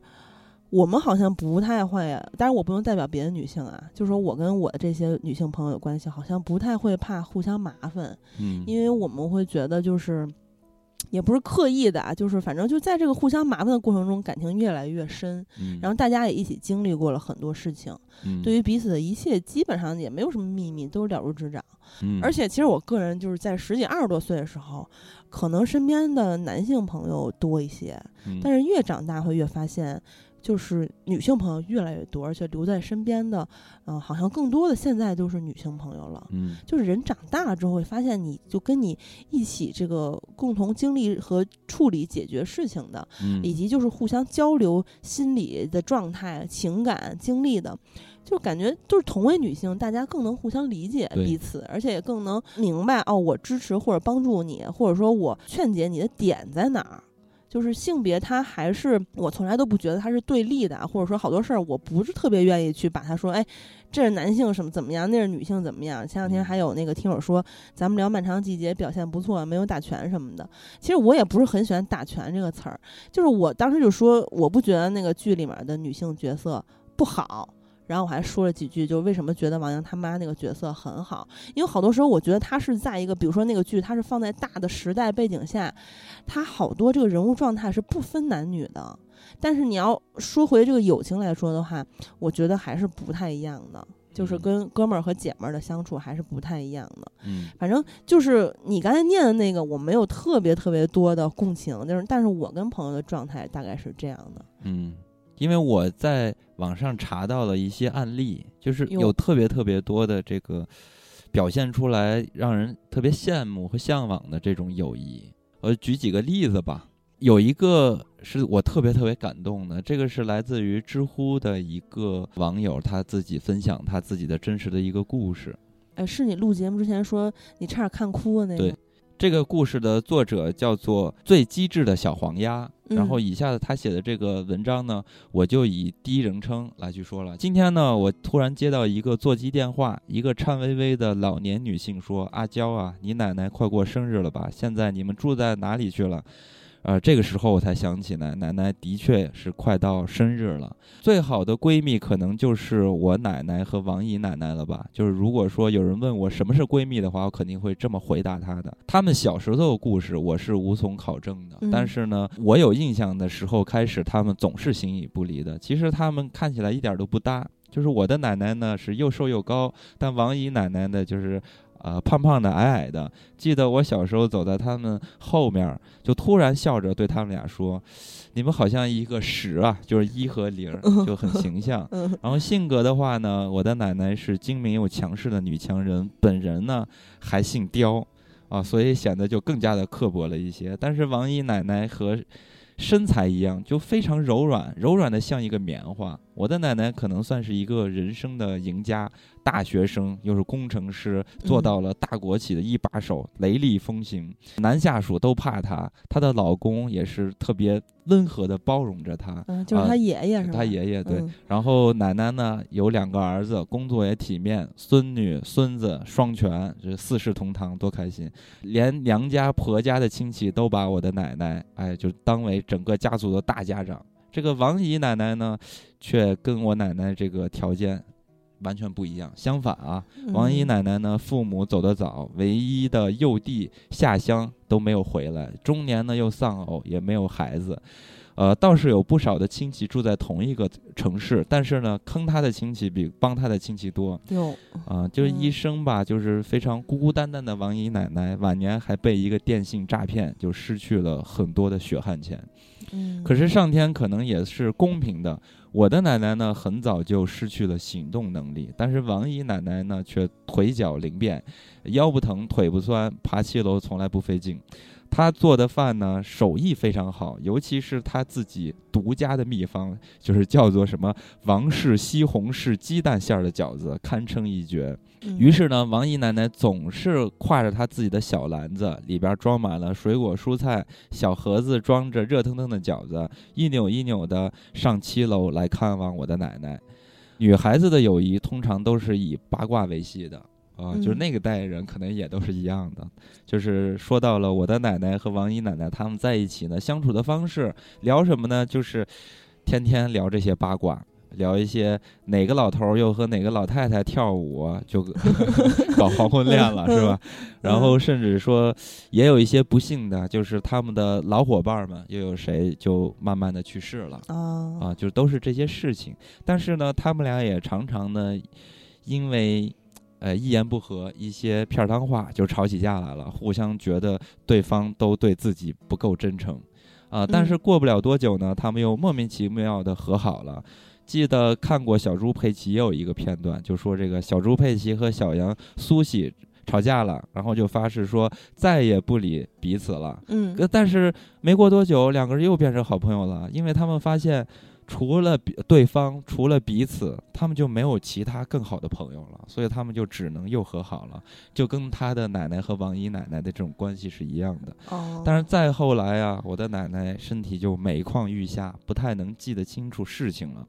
我们好像不太会，但是我不能代表别的女性啊，就是说我跟我的这些女性朋友关系好像不太会怕互相麻烦，因为我们会觉得就是。也不是刻意的啊，就是反正就在这个互相麻烦的过程中，感情越来越深。嗯，然后大家也一起经历过了很多事情，嗯，对于彼此的一切基本上也没有什么秘密，都是了如指掌。嗯，而且其实我个人就是在十几二十多岁的时候，可能身边的男性朋友多一些，但是越长大会越发现。就是女性朋友越来越多，而且留在身边的，嗯，好像更多的现在都是女性朋友了。嗯，就是人长大了之后会发现，你就跟你一起这个共同经历和处理解决事情的，以及就是互相交流心理的状态、情感经历的，就感觉就是同为女性，大家更能互相理解彼此，而且也更能明白哦，我支持或者帮助你，或者说我劝解你的点在哪儿。就是性别，它还是我从来都不觉得它是对立的，或者说好多事儿我不是特别愿意去把它说，哎，这是男性什么怎么样，那是女性怎么样。前两天还有那个听友说，咱们聊漫长季节表现不错，没有打拳什么的。其实我也不是很喜欢打拳这个词儿，就是我当时就说，我不觉得那个剧里面的女性角色不好。然后我还说了几句，就为什么觉得王阳他妈那个角色很好，因为好多时候我觉得他是在一个，比如说那个剧，他是放在大的时代背景下，他好多这个人物状态是不分男女的。但是你要说回这个友情来说的话，我觉得还是不太一样的，就是跟哥们儿和姐们儿的相处还是不太一样的。嗯，反正就是你刚才念的那个，我没有特别特别多的共情，就是但是我跟朋友的状态大概是这样的。嗯。因为我在网上查到了一些案例，就是有特别特别多的这个表现出来让人特别羡慕和向往的这种友谊。我举几个例子吧，有一个是我特别特别感动的，这个是来自于知乎的一个网友他自己分享他自己的真实的一个故事。哎，是你录节目之前说你差点看哭的那个。这个故事的作者叫做最机智的小黄鸭。然后以下的他写的这个文章呢，我就以第一人称来去说了。今天呢，我突然接到一个座机电话，一个颤巍巍的老年女性说：“阿娇啊，你奶奶快过生日了吧？现在你们住在哪里去了？”呃，这个时候我才想起来，奶奶的确是快到生日了。最好的闺蜜可能就是我奶奶和王姨奶奶了吧？就是如果说有人问我什么是闺蜜的话，我肯定会这么回答她的。她们小时候的故事我是无从考证的，但是呢，我有印象的时候开始，她们总是形影不离的。其实她们看起来一点都不搭，就是我的奶奶呢是又瘦又高，但王姨奶奶呢就是。呃，胖胖的，矮矮的。记得我小时候走在他们后面，就突然笑着对他们俩说：“你们好像一个十啊，就是一和零，就很形 象。”然后性格的话呢，我的奶奶是精明又强势的女强人，本人呢还姓刁，啊，所以显得就更加的刻薄了一些。但是王姨奶奶和身材一样，就非常柔软，柔软的像一个棉花。我的奶奶可能算是一个人生的赢家。大学生又是工程师，做到了大国企的一把手，雷厉风行，男下属都怕她。她的老公也是特别温和的包容着她。嗯，就是他爷爷是吧？他爷爷对。然后奶奶呢有两个儿子，工作也体面，孙女孙子双全，这四世同堂，多开心！连娘家婆家的亲戚都把我的奶奶，哎，就当为整个家族的大家长。这个王姨奶奶呢，却跟我奶奶这个条件。完全不一样。相反啊，王姨奶奶呢，父母走得早，唯一的幼弟下乡都没有回来，中年呢又丧偶，也没有孩子。呃，倒是有不少的亲戚住在同一个城市，但是呢，坑他的亲戚比帮他的亲戚多。有啊，就是一生吧，就是非常孤孤单单的王姨奶奶，晚年还被一个电信诈骗，就失去了很多的血汗钱。嗯，可是上天可能也是公平的。我的奶奶呢，很早就失去了行动能力，但是王姨奶奶呢，却腿脚灵便，腰不疼，腿不酸，爬七楼从来不费劲。她做的饭呢，手艺非常好，尤其是他自己独家的秘方，就是叫做什么王氏西红柿鸡蛋馅儿的饺子，堪称一绝。于是呢，王姨奶奶总是挎着她自己的小篮子，里边装满了水果蔬菜，小盒子装着热腾腾的饺子，一扭一扭的上七楼来看望我的奶奶。女孩子的友谊通常都是以八卦为系的。啊，就是那个代人可能也都是一样的，就是说到了我的奶奶和王姨奶奶他们在一起呢，相处的方式聊什么呢？就是天天聊这些八卦，聊一些哪个老头又和哪个老太太跳舞，就 搞黄昏恋了，是吧？然后甚至说也有一些不幸的，就是他们的老伙伴们又有谁就慢慢的去世了啊啊，就都是这些事情。但是呢，他们俩也常常呢，因为。呃，一言不合，一些片儿汤话就吵起架来了，互相觉得对方都对自己不够真诚，啊，但是过不了多久呢，他们又莫名其妙的和好了。记得看过小猪佩奇也有一个片段，就说这个小猪佩奇和小羊苏西吵架了，然后就发誓说再也不理彼此了。嗯，但是没过多久，两个人又变成好朋友了，因为他们发现。除了比对方，除了彼此，他们就没有其他更好的朋友了，所以他们就只能又和好了，就跟他的奶奶和王姨奶奶的这种关系是一样的。哦。但是再后来啊，我的奶奶身体就每况愈下，不太能记得清楚事情了，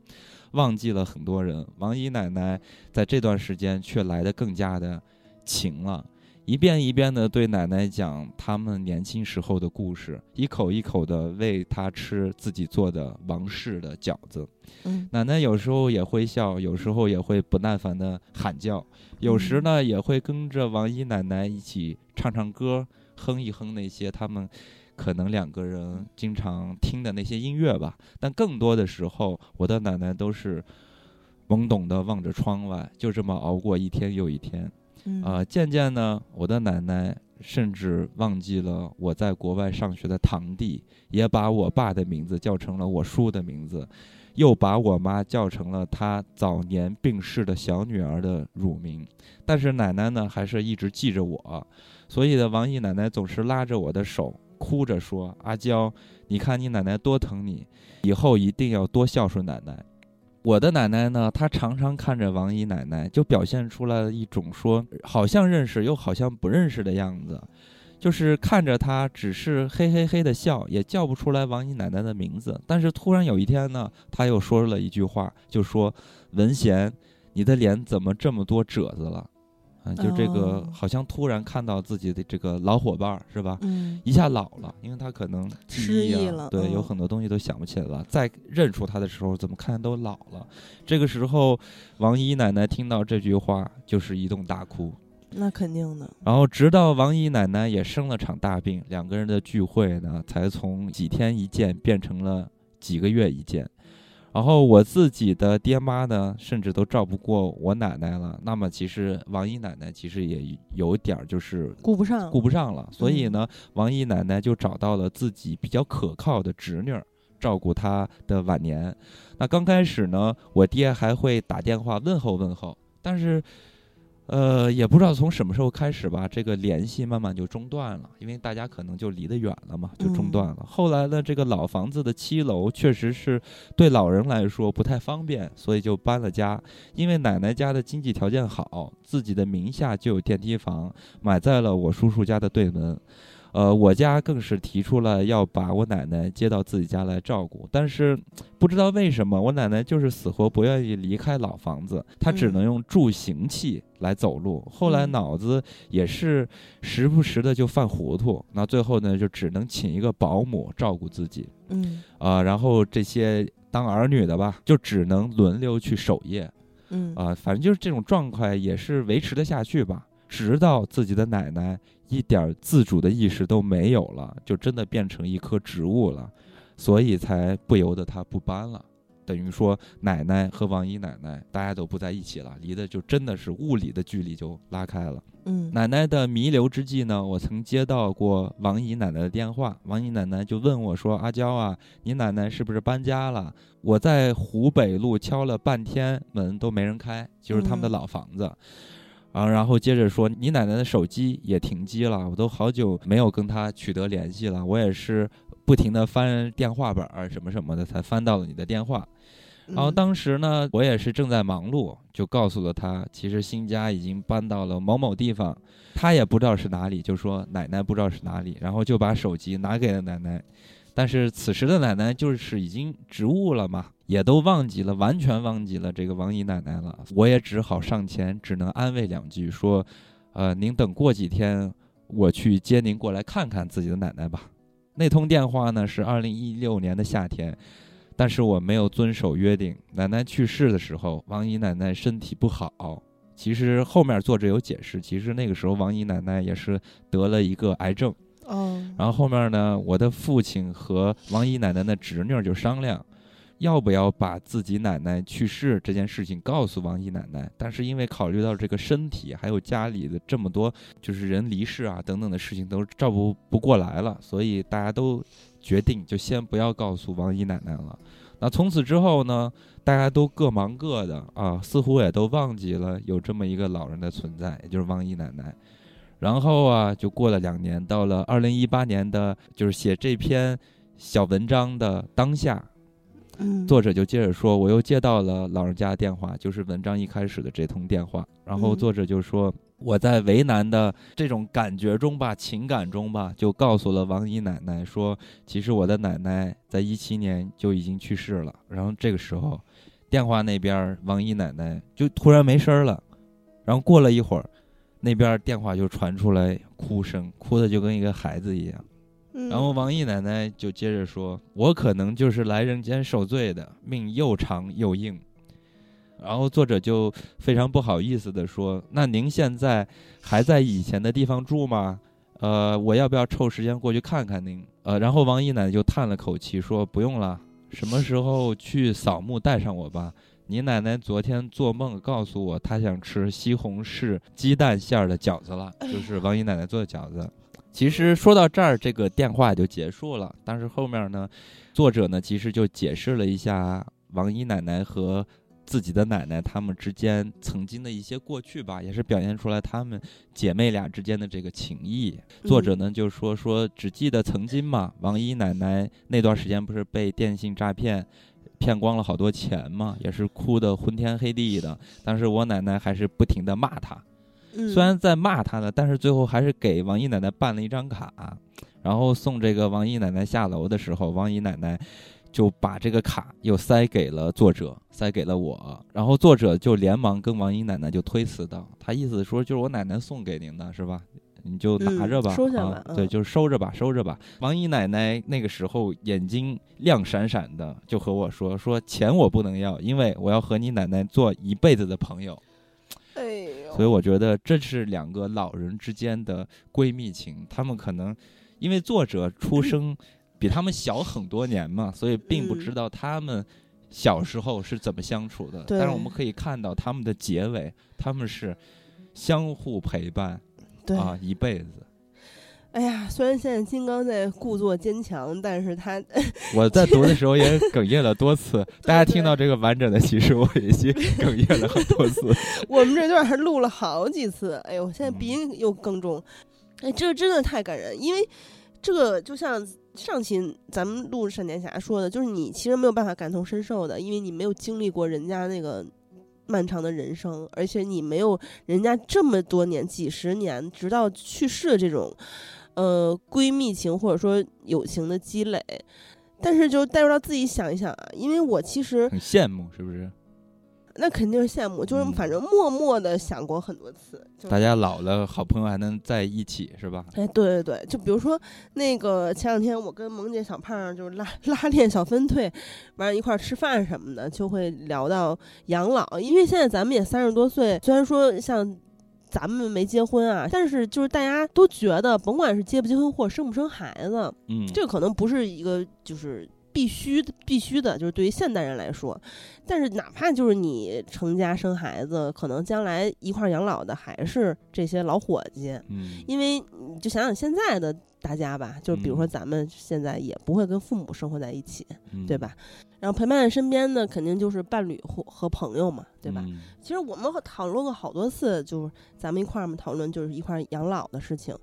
忘记了很多人。王姨奶奶在这段时间却来的更加的勤了。一遍一遍地对奶奶讲他们年轻时候的故事，一口一口地喂她吃自己做的王氏的饺子。嗯，奶奶有时候也会笑，有时候也会不耐烦地喊叫，有时呢也会跟着王姨奶奶一起唱唱歌，哼一哼那些他们可能两个人经常听的那些音乐吧。但更多的时候，我的奶奶都是懵懂地望着窗外，就这么熬过一天又一天。啊，渐渐呢，我的奶奶甚至忘记了我在国外上学的堂弟，也把我爸的名字叫成了我叔的名字，又把我妈叫成了她早年病逝的小女儿的乳名。但是奶奶呢，还是一直记着我。所以呢，王姨奶奶总是拉着我的手，哭着说：“阿娇，你看你奶奶多疼你，以后一定要多孝顺奶奶。”我的奶奶呢，她常常看着王姨奶奶，就表现出来了一种说好像认识又好像不认识的样子，就是看着她只是嘿嘿嘿的笑，也叫不出来王姨奶奶的名字。但是突然有一天呢，她又说了一句话，就说：“文贤，你的脸怎么这么多褶子了？”啊，就这个好像突然看到自己的这个老伙伴是吧？嗯，一下老了，因为他可能失忆了，对，有很多东西都想不起来了。再认出他的时候，怎么看都老了。这个时候，王姨奶奶听到这句话，就是一动大哭。那肯定的。然后，直到王姨奶奶也生了场大病，两个人的聚会呢，才从几天一见变成了几个月一见。然后我自己的爹妈呢，甚至都照不过我奶奶了。那么其实王姨奶奶其实也有点儿就是顾不上，顾不上了。所以呢，王姨奶奶就找到了自己比较可靠的侄女儿，照顾她的晚年。那刚开始呢，我爹还会打电话问候问候，但是。呃，也不知道从什么时候开始吧，这个联系慢慢就中断了，因为大家可能就离得远了嘛，就中断了。后来呢，这个老房子的七楼确实是对老人来说不太方便，所以就搬了家。因为奶奶家的经济条件好，自己的名下就有电梯房，买在了我叔叔家的对门。呃，我家更是提出了要把我奶奶接到自己家来照顾，但是不知道为什么，我奶奶就是死活不愿意离开老房子，她只能用助行器来走路。后来脑子也是时不时的就犯糊涂，那最后呢，就只能请一个保姆照顾自己。嗯，啊，然后这些当儿女的吧，就只能轮流去守夜。嗯，啊，反正就是这种状态也是维持得下去吧，直到自己的奶奶。一点自主的意识都没有了，就真的变成一棵植物了，所以才不由得他不搬了。等于说，奶奶和王姨奶奶大家都不在一起了，离的就真的是物理的距离就拉开了。嗯，奶奶的弥留之际呢，我曾接到过王姨奶奶的电话，王姨奶奶就问我说：“阿娇啊，你奶奶是不是搬家了？我在湖北路敲了半天门都没人开，就是他们的老房子。”啊，然后接着说，你奶奶的手机也停机了，我都好久没有跟她取得联系了。我也是不停的翻电话本儿什么什么的，才翻到了你的电话。然后当时呢，我也是正在忙碌，就告诉了她，其实新家已经搬到了某某地方，她也不知道是哪里，就说奶奶不知道是哪里，然后就把手机拿给了奶奶。但是此时的奶奶就是已经植物了嘛。也都忘记了，完全忘记了这个王姨奶奶了。我也只好上前，只能安慰两句，说：“呃，您等过几天，我去接您过来看看自己的奶奶吧。”那通电话呢是二零一六年的夏天，但是我没有遵守约定。奶奶去世的时候，王姨奶奶身体不好。其实后面作者有解释，其实那个时候王姨奶奶也是得了一个癌症。哦。然后后面呢，我的父亲和王姨奶奶的侄女就商量。要不要把自己奶奶去世这件事情告诉王姨奶奶？但是因为考虑到这个身体，还有家里的这么多就是人离世啊等等的事情都照顾不过来了，所以大家都决定就先不要告诉王姨奶奶了。那从此之后呢，大家都各忙各的啊，似乎也都忘记了有这么一个老人的存在，也就是王姨奶奶。然后啊，就过了两年，到了二零一八年的，就是写这篇小文章的当下。作者就接着说，我又接到了老人家的电话，就是文章一开始的这通电话。然后作者就说，我在为难的这种感觉中吧，情感中吧，就告诉了王姨奶奶说，其实我的奶奶在一七年就已经去世了。然后这个时候，电话那边王姨奶奶就突然没声了。然后过了一会儿，那边电话就传出来哭声，哭的就跟一个孩子一样。然后王姨奶奶就接着说：“我可能就是来人间受罪的，命又长又硬。”然后作者就非常不好意思的说：“那您现在还在以前的地方住吗？呃，我要不要抽时间过去看看您？”呃，然后王姨奶奶就叹了口气说：“不用了，什么时候去扫墓带上我吧。你奶奶昨天做梦告诉我，她想吃西红柿鸡蛋馅儿的饺子了，就是王姨奶奶做的饺子。”其实说到这儿，这个电话就结束了。但是后面呢，作者呢其实就解释了一下王姨奶奶和自己的奶奶他们之间曾经的一些过去吧，也是表现出来他们姐妹俩之间的这个情谊。作者呢就说说只记得曾经嘛，王姨奶奶那段时间不是被电信诈骗骗光了好多钱嘛，也是哭得昏天黑地的。但是我奶奶还是不停的骂他。虽然在骂他呢，但是最后还是给王姨奶奶办了一张卡，然后送这个王姨奶奶下楼的时候，王姨奶奶就把这个卡又塞给了作者，塞给了我，然后作者就连忙跟王姨奶奶就推辞道：“他意思说就是我奶奶送给您的是吧？你就拿着吧，收下吧，对，就是收着吧，收着吧。”王姨奶奶那个时候眼睛亮闪闪的，就和我说：“说钱我不能要，因为我要和你奶奶做一辈子的朋友。”哎，所以我觉得这是两个老人之间的闺蜜情。他们可能因为作者出生比他们小很多年嘛，所以并不知道他们小时候是怎么相处的。但是我们可以看到他们的结尾，他们是相互陪伴啊一辈子。哎呀，虽然现在金刚在故作坚强，但是他我在读的时候也 哽咽了多次。大家听到这个完整的，其实我已经 哽咽了很多次。我们这段还录了好几次。哎呦，现在鼻音又更重。哎，这个真的太感人，因为这个就像上期咱们录闪电侠说的，就是你其实没有办法感同身受的，因为你没有经历过人家那个漫长的人生，而且你没有人家这么多年、几十年，直到去世的这种。呃，闺蜜情或者说友情的积累，但是就带入到自己想一想啊，因为我其实很羡慕，是不是？那肯定是羡慕，就是反正默默的想过很多次。大家老了，好朋友还能在一起，是吧？哎，对对对，就比如说那个前两天我跟萌姐、小胖就是拉 拉练小分队，完一块儿吃饭什么的，就会聊到养老，因为现在咱们也三十多岁，虽然说像。咱们没结婚啊，但是就是大家都觉得，甭管是结不结婚或生不生孩子，嗯，这个可能不是一个就是必须必须的，就是对于现代人来说，但是哪怕就是你成家生孩子，可能将来一块养老的还是这些老伙计，嗯，因为你就想想现在的大家吧，就比如说咱们现在也不会跟父母生活在一起，对吧？然后陪伴在身边的肯定就是伴侣或和朋友嘛，对吧？其实我们讨论过好多次，就是咱们一块儿嘛讨论，就是一块儿养老的事情，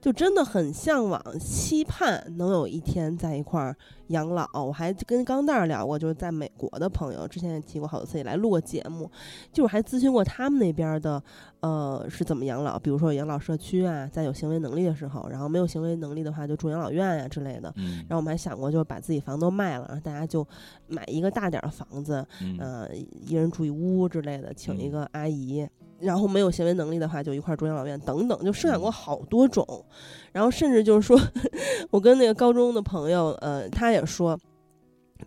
就真的很向往、期盼能有一天在一块儿养老。我还跟钢蛋儿聊过，就是在美国的朋友，之前也提过好多次，也来录过节目，就是还咨询过他们那边的，呃，是怎么养老，比如说养老社区啊，在有行为能力的时候，然后没有行为能力的话就住养老院呀之类的。然后我们还想过，就是把自己房都卖了，然后大家就。买一个大点儿的房子，嗯，一人住一屋之类的，请一个阿姨，然后没有行为能力的话，就一块住养老院等等，就设想过好多种。然后甚至就是说，我跟那个高中的朋友，呃，他也说，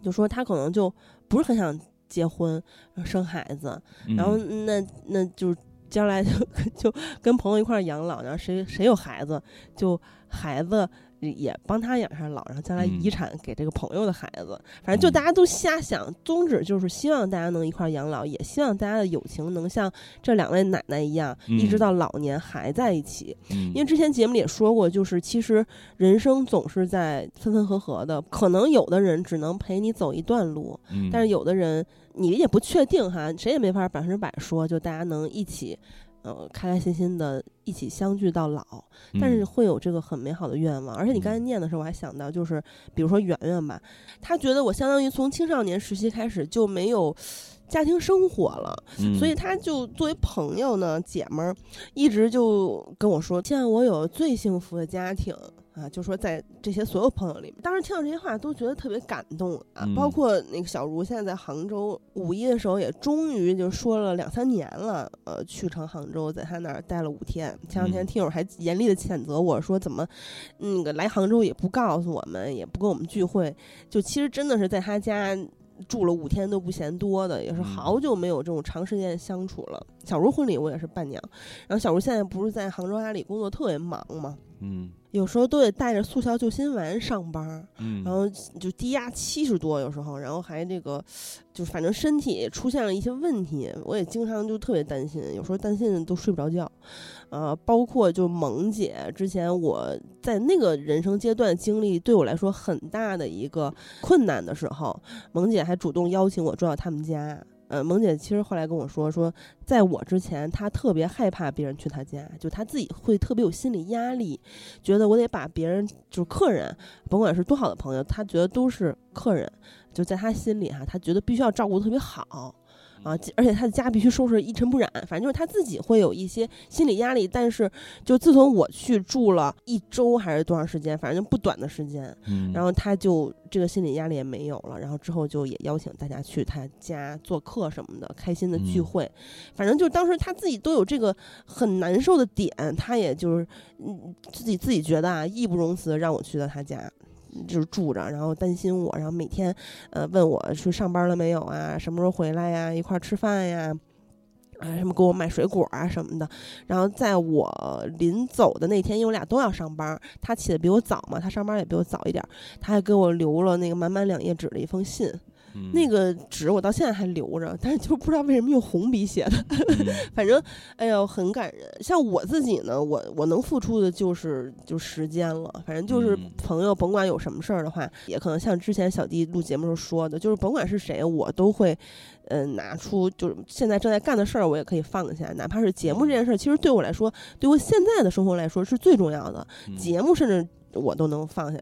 就说他可能就不是很想结婚生孩子，然后那那就是将来就 就跟朋友一块养老，然后谁谁有孩子，就孩子。也帮他养上老，然后将来遗产给这个朋友的孩子，反正就大家都瞎想，宗旨就是希望大家能一块养老，也希望大家的友情能像这两位奶奶一样，一直到老年还在一起。因为之前节目里也说过，就是其实人生总是在分分合合的，可能有的人只能陪你走一段路，但是有的人你也不确定哈，谁也没法百分之百说，就大家能一起。呃，开开心心的一起相聚到老，但是会有这个很美好的愿望。而且你刚才念的时候，我还想到，就是比如说圆圆吧，她觉得我相当于从青少年时期开始就没有家庭生活了，所以她就作为朋友呢，姐们儿，一直就跟我说，现在我有最幸福的家庭。啊，就说在这些所有朋友里面，当时听到这些话都觉得特别感动啊。包括那个小茹现在在杭州，五一的时候也终于就说了两三年了，呃，去成杭州，在他那儿待了五天。前两天听友还严厉的谴责我说，怎么那个来杭州也不告诉我们，也不跟我们聚会，就其实真的是在他家住了五天都不嫌多的，也是好久没有这种长时间相处了。小茹婚礼我也是伴娘，然后小茹现在不是在杭州阿里工作特别忙嘛？嗯。有时候都得带着速效救心丸上班，嗯，然后就低压七十多，有时候，然后还这个，就反正身体出现了一些问题，我也经常就特别担心，有时候担心都睡不着觉，呃，包括就萌姐之前我在那个人生阶段经历对我来说很大的一个困难的时候，萌姐还主动邀请我住到他们家。呃，萌姐其实后来跟我说，说在我之前，她特别害怕别人去她家，就她自己会特别有心理压力，觉得我得把别人就是客人，甭管是多好的朋友，她觉得都是客人，就在她心里哈，她觉得必须要照顾特别好。啊，而且他的家必须收拾一尘不染，反正就是他自己会有一些心理压力。但是，就自从我去住了一周还是多长时间，反正就不短的时间，然后他就这个心理压力也没有了。然后之后就也邀请大家去他家做客什么的，开心的聚会。反正就当时他自己都有这个很难受的点，他也就是嗯自己自己觉得啊，义不容辞让我去到他家。就是住着，然后担心我，然后每天，呃，问我去上班了没有啊？什么时候回来呀？一块吃饭呀？啊，什么给我买水果啊什么的。然后在我临走的那天，因为我俩都要上班，他起的比我早嘛，他上班也比我早一点，他还给我留了那个满满两页纸的一封信。那个纸我到现在还留着，但是就不知道为什么用红笔写的。反正，哎呦，很感人。像我自己呢，我我能付出的就是就时间了。反正就是朋友，甭管有什么事儿的话，也可能像之前小弟录节目时候说的，就是甭管是谁，我都会，嗯，拿出就是现在正在干的事儿，我也可以放下。哪怕是节目这件事儿，其实对我来说，对我现在的生活来说是最重要的。节目甚至我都能放下，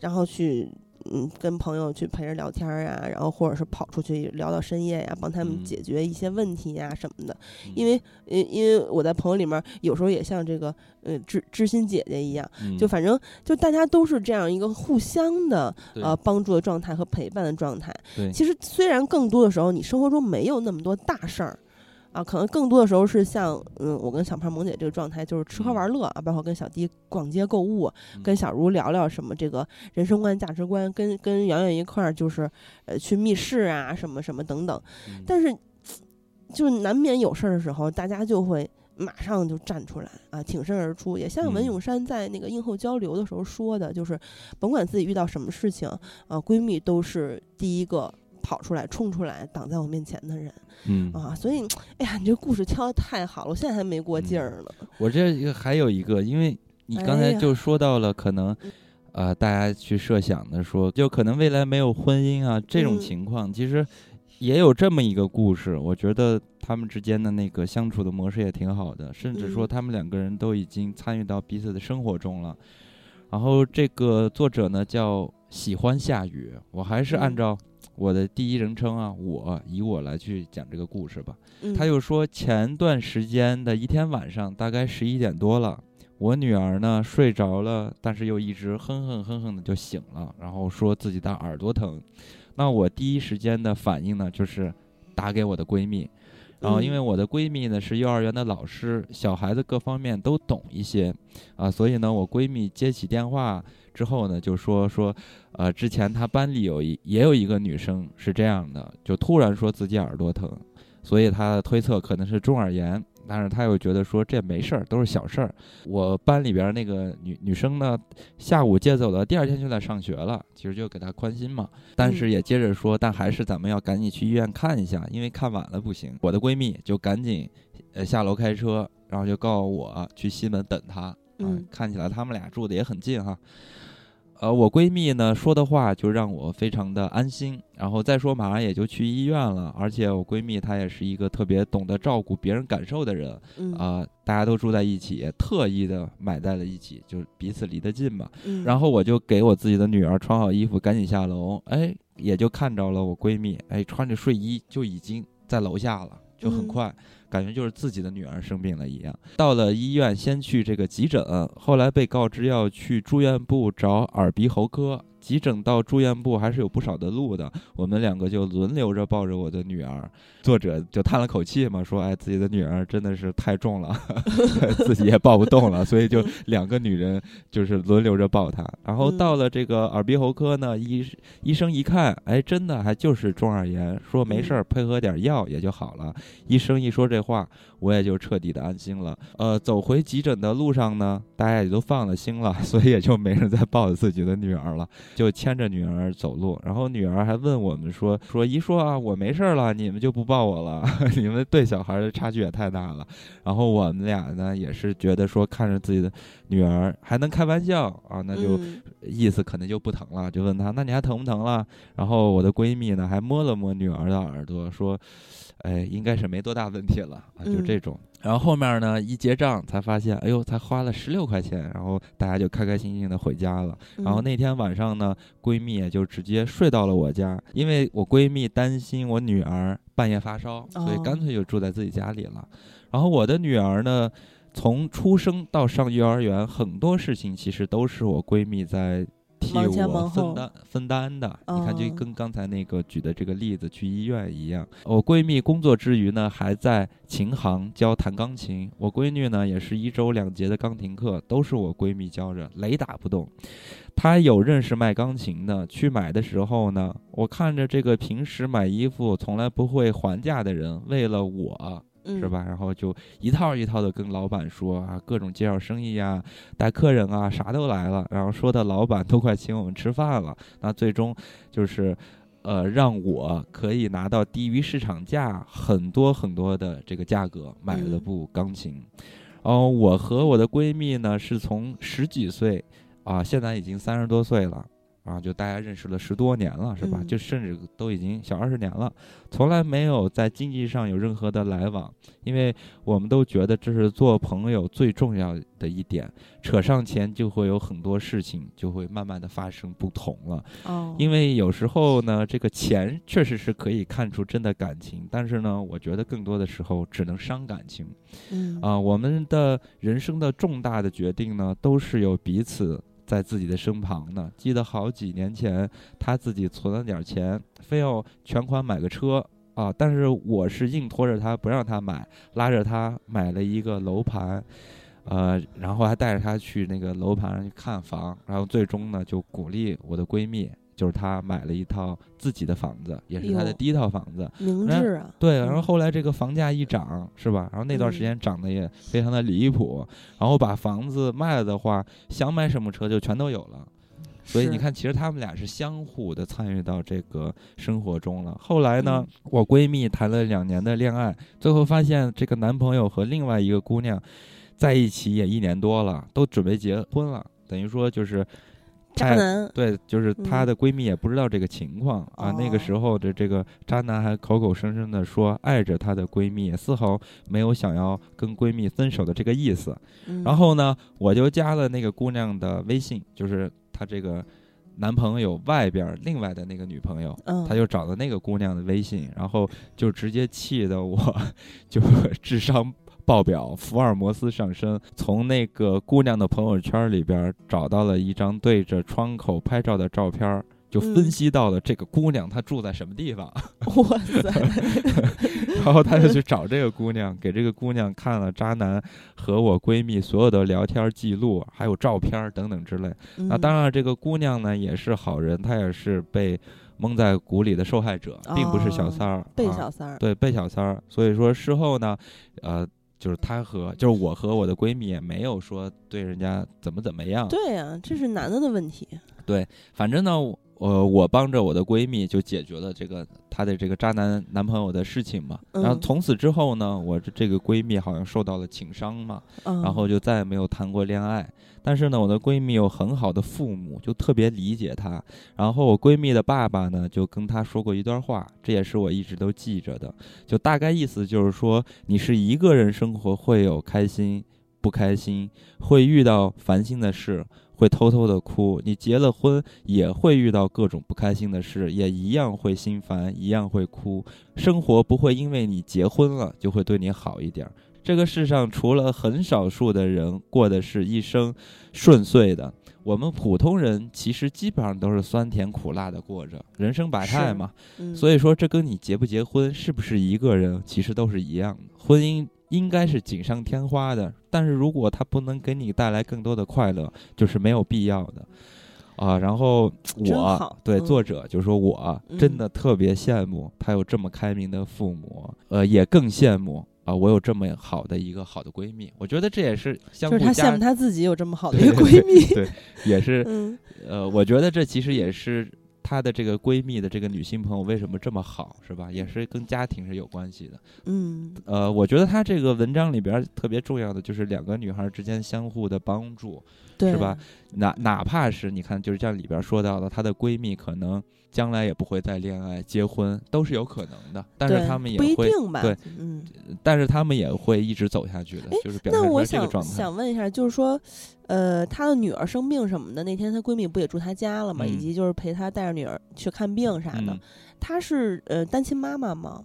然后去。嗯，跟朋友去陪着聊天呀，然后或者是跑出去聊到深夜呀，帮他们解决一些问题呀什么的。因为，因因为我在朋友里面有时候也像这个呃知知心姐姐一样，就反正就大家都是这样一个互相的呃帮助的状态和陪伴的状态。其实虽然更多的时候你生活中没有那么多大事儿。啊，可能更多的时候是像，嗯，我跟小胖萌姐这个状态，就是吃喝玩乐啊，包括跟小弟逛街购物，跟小茹聊聊什么这个人生观、价值观，跟跟圆圆一块儿就是，呃，去密室啊，什么什么等等。但是，就是难免有事儿的时候，大家就会马上就站出来啊，挺身而出。也像文咏珊在那个映后交流的时候说的，就是甭管自己遇到什么事情，啊，闺蜜都是第一个。跑出来，冲出来，挡在我面前的人，嗯啊，所以，哎呀，你这故事挑的太好了，我现在还没过劲儿呢。我这还有一个，因为你刚才就说到了，可能，呃，大家去设想的说，就可能未来没有婚姻啊这种情况，其实也有这么一个故事。我觉得他们之间的那个相处的模式也挺好的，甚至说他们两个人都已经参与到彼此的生活中了。然后这个作者呢叫喜欢下雨，我还是按照。我的第一人称啊，我以我来去讲这个故事吧。他又说，前段时间的一天晚上，大概十一点多了，我女儿呢睡着了，但是又一直哼哼哼哼的就醒了，然后说自己的耳朵疼。那我第一时间的反应呢，就是打给我的闺蜜。然后因为我的闺蜜呢是幼儿园的老师，小孩子各方面都懂一些，啊，所以呢，我闺蜜接起电话。之后呢，就说说，呃，之前她班里有一也有一个女生是这样的，就突然说自己耳朵疼，所以她推测可能是中耳炎，但是他又觉得说这没事儿，都是小事儿。我班里边那个女女生呢，下午接走了，第二天就在上学了，其实就给她宽心嘛。但是也接着说，但还是咱们要赶紧去医院看一下，因为看晚了不行。我的闺蜜就赶紧，呃，下楼开车，然后就告诉我去西门等她。嗯，看起来他们俩住的也很近哈。呃，我闺蜜呢说的话就让我非常的安心，然后再说马上也就去医院了，而且我闺蜜她也是一个特别懂得照顾别人感受的人，啊，大家都住在一起，特意的买在了一起，就彼此离得近嘛。然后我就给我自己的女儿穿好衣服，赶紧下楼，哎，也就看着了我闺蜜，哎，穿着睡衣就已经在楼下了，就很快。感觉就是自己的女儿生病了一样，到了医院，先去这个急诊，后来被告知要去住院部找耳鼻喉科。急诊到住院部还是有不少的路的，我们两个就轮流着抱着我的女儿。作者就叹了口气嘛，说：“哎，自己的女儿真的是太重了，自己也抱不动了，所以就 两个女人就是轮流着抱她。”然后到了这个耳鼻喉科呢，医医生一看，哎，真的还就是中耳炎，说没事儿，配合点药也就好了。医生一说这话，我也就彻底的安心了。呃，走回急诊的路上呢，大家也都放了心了，所以也就没人再抱着自己的女儿了。就牵着女儿走路，然后女儿还问我们说：“说一说啊，我没事了，你们就不抱我了？你们对小孩的差距也太大了。”然后我们俩呢，也是觉得说看着自己的女儿还能开玩笑啊，那就意思可能就不疼了，就问她：“那你还疼不疼了？”然后我的闺蜜呢，还摸了摸女儿的耳朵，说：“哎，应该是没多大问题了啊。”就这种，然后后面呢一结账才发现，哎呦，才花了十六块钱，然后大家就开开心心的回家了。然后那天晚上呢，闺蜜也就直接睡到了我家，因为我闺蜜担心我女儿半夜发烧，所以干脆就住在自己家里了。然后我的女儿呢，从出生到上幼儿园，很多事情其实都是我闺蜜在。替我分担分担的，你看，就跟刚才那个举的这个例子去医院一样。我闺蜜工作之余呢，还在琴行教弹钢琴。我闺女呢，也是一周两节的钢琴课，都是我闺蜜教着，雷打不动。她有认识卖钢琴的，去买的时候呢，我看着这个平时买衣服从来不会还价的人，为了我。是吧？然后就一套一套的跟老板说啊，各种介绍生意呀，带客人啊，啥都来了。然后说的老板都快请我们吃饭了。那最终就是，呃，让我可以拿到低于市场价很多很多的这个价格买了部钢琴。哦，我和我的闺蜜呢，是从十几岁啊，现在已经三十多岁了。啊，就大家认识了十多年了，是吧？就甚至都已经小二十年了，从来没有在经济上有任何的来往，因为我们都觉得这是做朋友最重要的一点。扯上钱就会有很多事情就会慢慢的发生不同了。哦，因为有时候呢，这个钱确实是可以看出真的感情，但是呢，我觉得更多的时候只能伤感情。嗯，啊，我们的人生的重大的决定呢，都是有彼此。在自己的身旁呢。记得好几年前，他自己存了点钱，非要全款买个车啊！但是我是硬拖着他不让他买，拉着他买了一个楼盘，呃，然后还带着他去那个楼盘去看房，然后最终呢，就鼓励我的闺蜜。就是他买了一套自己的房子，也是他的第一套房子。明智啊！对，然后后来这个房价一涨，是吧？然后那段时间涨得也非常的离谱。然后把房子卖了的话，想买什么车就全都有了。所以你看，其实他们俩是相互的参与到这个生活中了。后来呢，我闺蜜谈了两年的恋爱，最后发现这个男朋友和另外一个姑娘在一起也一年多了，都准备结婚了，等于说就是。渣男对，就是她的闺蜜也不知道这个情况啊。那个时候的这个渣男还口口声声的说爱着她的闺蜜，丝毫没有想要跟闺蜜分手的这个意思。然后呢，我就加了那个姑娘的微信，就是她这个男朋友外边另外的那个女朋友，他就找了那个姑娘的微信，然后就直接气得我 就智商。报表福尔摩斯上身，从那个姑娘的朋友圈里边找到了一张对着窗口拍照的照片，就分析到了这个姑娘她住在什么地方。哇塞！然后他就去找这个姑娘，给这个姑娘看了渣男和我闺蜜所有的聊天记录，还有照片等等之类。那当然，这个姑娘呢也是好人，她也是被蒙在鼓里的受害者，并不是小三儿。被小三儿。对，被小三儿。所以说事后呢，呃。就是他和就是我和我的闺蜜也没有说对人家怎么怎么样。对呀，这是男的的问题。对，反正呢，呃，我帮着我的闺蜜就解决了这个她的这个渣男男朋友的事情嘛。然后从此之后呢，我这个闺蜜好像受到了情伤嘛，然后就再也没有谈过恋爱。但是呢，我的闺蜜有很好的父母，就特别理解她。然后我闺蜜的爸爸呢，就跟她说过一段话，这也是我一直都记着的。就大概意思就是说，你是一个人生活会有开心、不开心，会遇到烦心的事，会偷偷的哭。你结了婚也会遇到各种不开心的事，也一样会心烦，一样会哭。生活不会因为你结婚了就会对你好一点。这个世上除了很少数的人过的是一生顺遂的，我们普通人其实基本上都是酸甜苦辣的过着，人生百态嘛。所以说，这跟你结不结婚，是不是一个人，其实都是一样的。婚姻应该是锦上添花的，但是如果它不能给你带来更多的快乐，就是没有必要的啊。然后我对作者就说，我真的特别羡慕他有这么开明的父母，呃，也更羡慕。啊，我有这么好的一个好的闺蜜，我觉得这也是相就是她羡慕她自己有这么好的一个闺蜜，对，也是，呃，我觉得这其实也是她的这个闺蜜的这个女性朋友为什么这么好，是吧？也是跟家庭是有关系的。嗯，呃，我觉得她这个文章里边特别重要的就是两个女孩之间相互的帮助，是吧？哪哪怕是你看，就是像里边说到的，她的闺蜜可能将来也不会再恋爱、结婚，都是有可能的。但是他们也会对，嗯，但是他们也会一直走下去的，就是表现出这个状态。想问一下，就是说，呃，她的女儿生病什么的，那天她闺蜜不也住她家了吗？以及就是陪她带着女儿去看病啥的。她是呃单亲妈妈吗？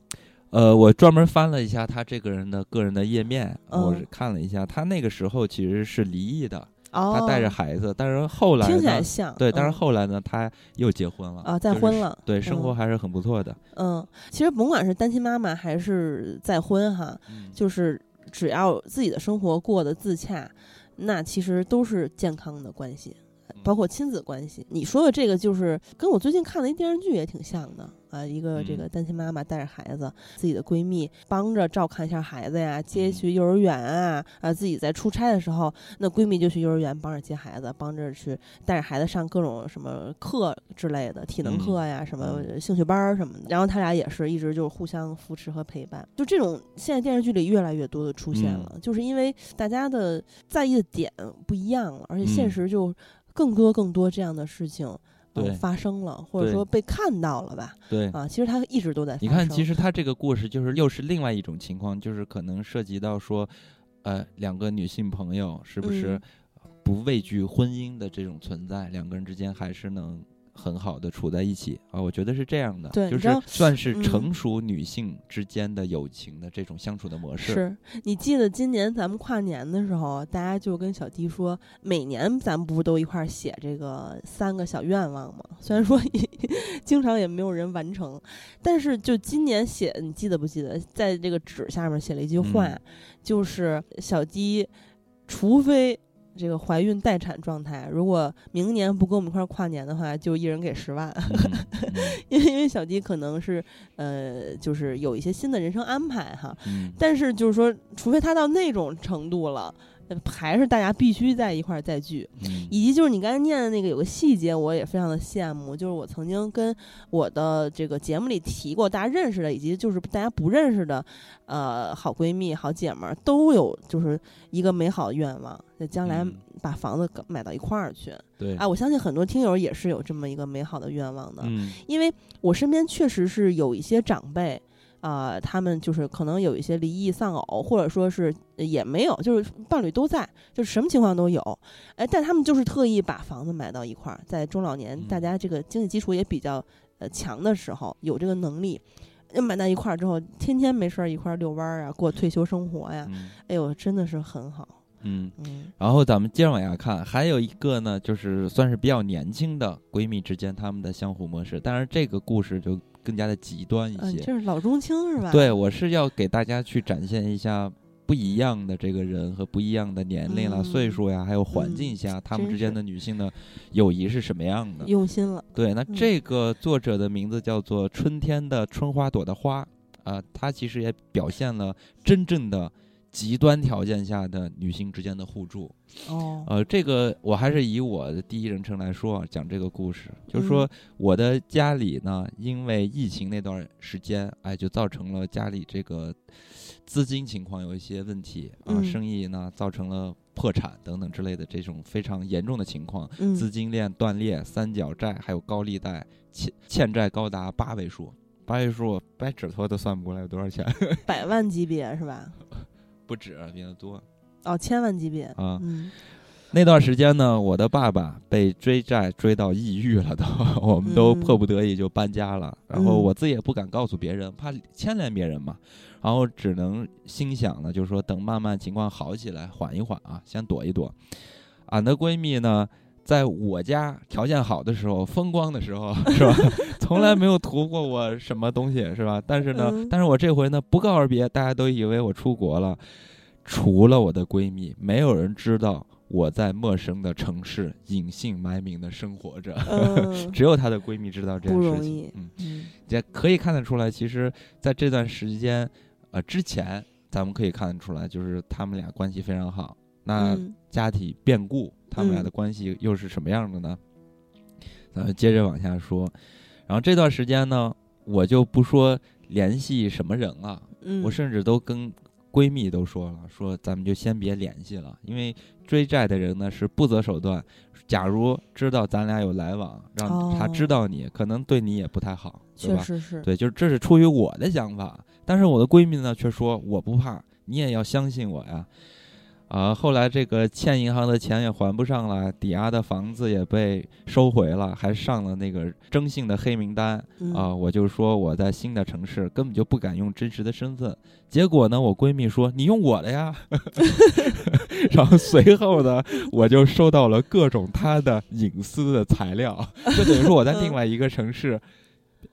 呃，我专门翻了一下她这个人的个人的页面，我是看了一下，她那个时候其实是离异的。他带着孩子，但是后来听起来像对，但是后来呢，他又结婚了啊，再婚了，对，生活还是很不错的。嗯，其实甭管是单亲妈妈还是再婚哈，就是只要自己的生活过得自洽，那其实都是健康的关系。包括亲子关系，你说的这个就是跟我最近看的一电视剧也挺像的啊。一个这个单亲妈妈带着孩子，自己的闺蜜帮着照看一下孩子呀，接去幼儿园啊啊。自己在出差的时候，那闺蜜就去幼儿园帮着接孩子，帮着去带着孩子上各种什么课之类的，体能课呀，什么兴趣班什么的。然后他俩也是一直就是互相扶持和陪伴。就这种现在电视剧里越来越多的出现了，就是因为大家的在意的点不一样了，而且现实就。更多更多这样的事情发生了，或者说被看到了吧？对啊，其实他一直都在。你看，其实他这个故事就是又是另外一种情况，就是可能涉及到说，呃，两个女性朋友是不是不畏惧婚姻的这种存在，两个人之间还是能。很好的处在一起啊，我觉得是这样的，就是算是成熟女性之间的友情的这种相处的模式。是你记得今年咱们跨年的时候，大家就跟小迪说，每年咱们不是都一块写这个三个小愿望吗？虽然说 经常也没有人完成，但是就今年写，你记得不记得，在这个纸下面写了一句话，就是小迪，除非。这个怀孕待产状态，如果明年不跟我们一块儿跨年的话，就一人给十万，因为因为小迪可能是呃，就是有一些新的人生安排哈，但是就是说，除非他到那种程度了。还是大家必须在一块儿再聚，以及就是你刚才念的那个有个细节，我也非常的羡慕。就是我曾经跟我的这个节目里提过，大家认识的以及就是大家不认识的，呃，好闺蜜、好姐们儿都有，就是一个美好的愿望，在将来把房子买到一块儿去。对，啊，我相信很多听友也是有这么一个美好的愿望的，因为我身边确实是有一些长辈。啊，他们就是可能有一些离异丧偶，或者说是也没有，就是伴侣都在，就是什么情况都有。哎，但他们就是特意把房子买到一块儿，在中老年大家这个经济基础也比较呃强的时候，有这个能力，买到一块儿之后，天天没事儿一块儿遛弯儿啊，过退休生活呀。哎呦，真的是很好。嗯嗯。然后咱们接着往下看，还有一个呢，就是算是比较年轻的闺蜜之间她们的相互模式，但是这个故事就。更加的极端一些，就是老中青是吧？对，我是要给大家去展现一下不一样的这个人和不一样的年龄了、岁数呀，还有环境下他们之间的女性的友谊是什么样的？用心了。对，那这个作者的名字叫做春天的春花朵的花啊，他其实也表现了真正的。极端条件下的女性之间的互助，哦，呃，这个我还是以我的第一人称来说讲这个故事，就是说我的家里呢，因为疫情那段时间，哎，就造成了家里这个资金情况有一些问题啊，生意呢造成了破产等等之类的这种非常严重的情况，资金链断裂，三角债还有高利贷，欠欠债高达八位数，八位数掰指头都算不过来有多少钱，百万级别是吧？不止，比较多，哦，千万级别啊！那段时间呢，我的爸爸被追债追到抑郁了，都，我们都迫不得已就搬家了。然后我自己也不敢告诉别人，怕牵连别人嘛。然后只能心想呢，就是说等慢慢情况好起来，缓一缓啊，先躲一躲。俺的闺蜜呢？在我家条件好的时候，风光的时候，是吧？从来没有图过我什么东西，是吧？但是呢，但是我这回呢，不告而别，大家都以为我出国了，除了我的闺蜜，没有人知道我在陌生的城市隐姓埋名的生活着，只有她的闺蜜知道这件事情。嗯，也可以看得出来，其实在这段时间，呃，之前咱们可以看得出来，就是他们俩关系非常好。那家庭变故。他们俩的关系又是什么样的呢？咱们接着往下说。然后这段时间呢，我就不说联系什么人了，嗯我甚至都跟闺蜜都说了，说咱们就先别联系了，因为追债的人呢是不择手段。假如知道咱俩有来往，让他知道你，可能对你也不太好，确实是。对，就是这是出于我的想法，但是我的闺蜜呢却说我不怕，你也要相信我呀。啊，后来这个欠银行的钱也还不上了，抵押的房子也被收回了，还上了那个征信的黑名单啊！我就说我在新的城市根本就不敢用真实的身份，结果呢，我闺蜜说你用我的呀，然后随后呢，我就收到了各种她的隐私的材料，就等于说我在另外一个城市，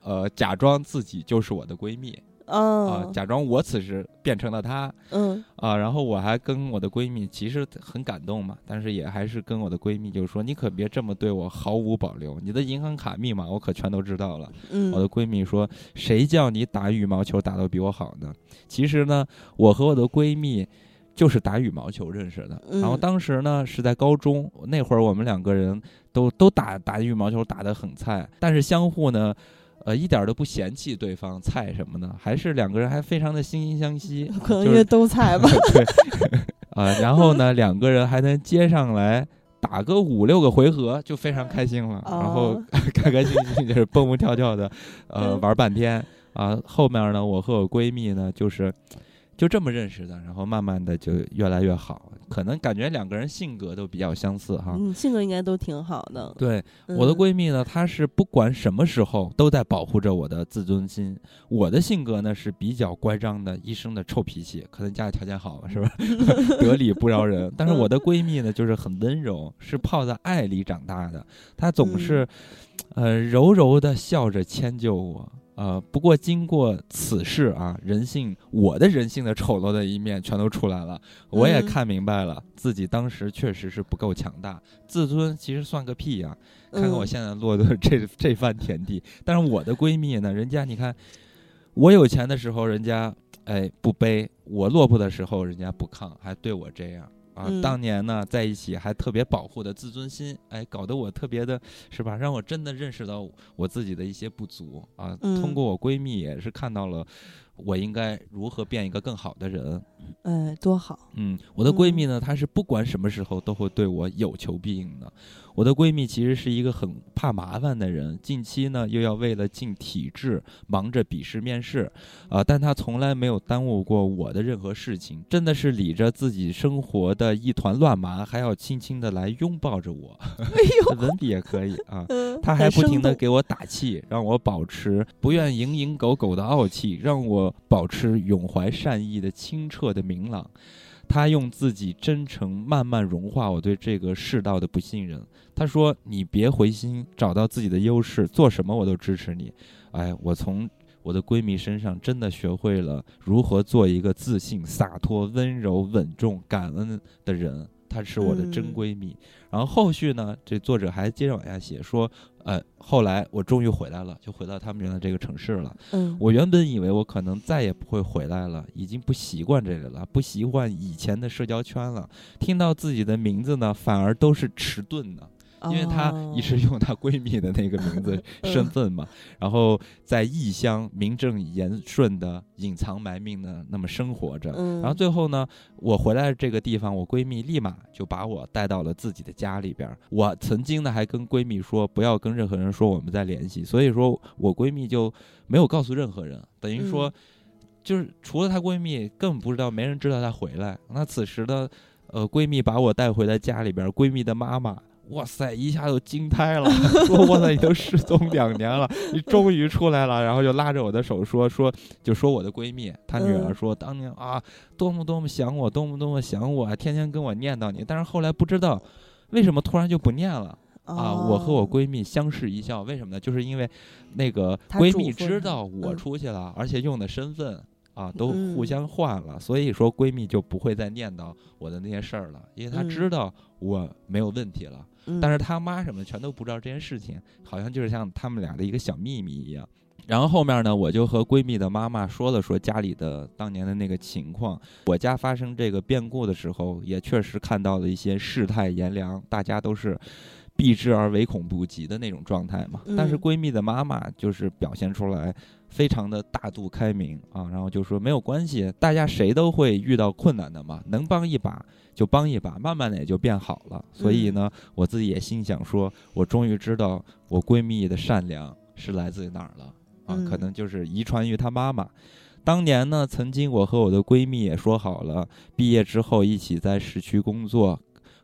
呃，假装自己就是我的闺蜜。啊，假装我此时变成了她，嗯，啊，然后我还跟我的闺蜜，其实很感动嘛，但是也还是跟我的闺蜜就说，你可别这么对我毫无保留，你的银行卡密码我可全都知道了。嗯，我的闺蜜说，谁叫你打羽毛球打得比我好呢？其实呢，我和我的闺蜜就是打羽毛球认识的，然后当时呢是在高中那会儿，我们两个人都都打打羽毛球打得很菜，但是相互呢。呃，一点都不嫌弃对方菜什么的，还是两个人还非常的惺惺相惜，可能因为都菜吧。对，啊，然后呢，两个人还能接上来打个五六个回合，就非常开心了，然后开开心心就是蹦蹦跳跳的，呃，玩半天啊。后面呢，我和我闺蜜呢，就是。就这么认识的，然后慢慢的就越来越好，可能感觉两个人性格都比较相似哈。嗯，性格应该都挺好的。对，我的闺蜜呢，她是不管什么时候都在保护着我的自尊心。我的性格呢是比较乖张的，一生的臭脾气，可能家里条件好是吧？得理不饶人。但是我的闺蜜呢，就是很温柔，是泡在爱里长大的，她总是，呃，柔柔的笑着迁就我。呃，不过经过此事啊，人性，我的人性的丑陋的一面全都出来了。我也看明白了，自己当时确实是不够强大，自尊其实算个屁呀！看看我现在落的这 这番田地。但是我的闺蜜呢，人家你看，我有钱的时候，人家哎不背；我落魄的时候，人家不抗，还对我这样。啊，当年呢，在一起还特别保护的自尊心，哎，搞得我特别的，是吧？让我真的认识到我自己的一些不足啊。通过我闺蜜也是看到了，我应该如何变一个更好的人。嗯，多好！嗯，我的闺蜜呢，她是不管什么时候都会对我有求必应的。我的闺蜜其实是一个很怕麻烦的人，近期呢又要为了进体制忙着笔试面试，啊，但她从来没有耽误过我的任何事情，真的是理着自己生活的一团乱麻，还要轻轻的来拥抱着我。文笔也可以啊，她还不停的给我打气，让我保持不愿蝇营狗苟的傲气，让我保持永怀善意的清澈的明朗。他用自己真诚慢慢融化我对这个世道的不信任。他说：“你别灰心，找到自己的优势，做什么我都支持你。”哎，我从我的闺蜜身上真的学会了如何做一个自信、洒脱、温柔、稳重、感恩的人。她是我的真闺蜜。然后后续呢，这作者还接着往下写说。呃，后来我终于回来了，就回到他们原来这个城市了。嗯，我原本以为我可能再也不会回来了，已经不习惯这里了，不习惯以前的社交圈了。听到自己的名字呢，反而都是迟钝的。因为她一直用她闺蜜的那个名字 身份嘛，然后在异乡名正言顺的隐藏埋命的那么生活着，然后最后呢，我回来这个地方，我闺蜜立马就把我带到了自己的家里边。我曾经呢还跟闺蜜说不要跟任何人说我们在联系，所以说我闺蜜就没有告诉任何人，等于说就是除了她闺蜜根本不知道，没人知道她回来。那此时的，呃，闺蜜把我带回了家里边，闺蜜的妈妈。哇塞！一下就惊呆了，说：“哇塞，你都失踪两年了，你终于出来了。”然后就拉着我的手说：“说就说我的闺蜜，她女儿说，当年啊，多么多么想我，多么多么想我，天天跟我念叨你。但是后来不知道为什么突然就不念了啊！我和我闺蜜相视一笑，为什么呢？就是因为那个闺蜜知道我出去了，而且用的身份啊都互相换了，所以说闺蜜就不会再念叨我的那些事儿了，因为她知道我没有问题了。”但是他妈什么全都不知道这件事情，好像就是像他们俩的一个小秘密一样。然后后面呢，我就和闺蜜的妈妈说了说家里的当年的那个情况。我家发生这个变故的时候，也确实看到了一些世态炎凉，大家都是。避之而唯恐不及的那种状态嘛。但是闺蜜的妈妈就是表现出来非常的大度开明啊，然后就说没有关系，大家谁都会遇到困难的嘛，能帮一把就帮一把，慢慢的也就变好了。所以呢，我自己也心想说，我终于知道我闺蜜的善良是来自于哪儿了啊，可能就是遗传于她妈妈。当年呢，曾经我和我的闺蜜也说好了，毕业之后一起在市区工作，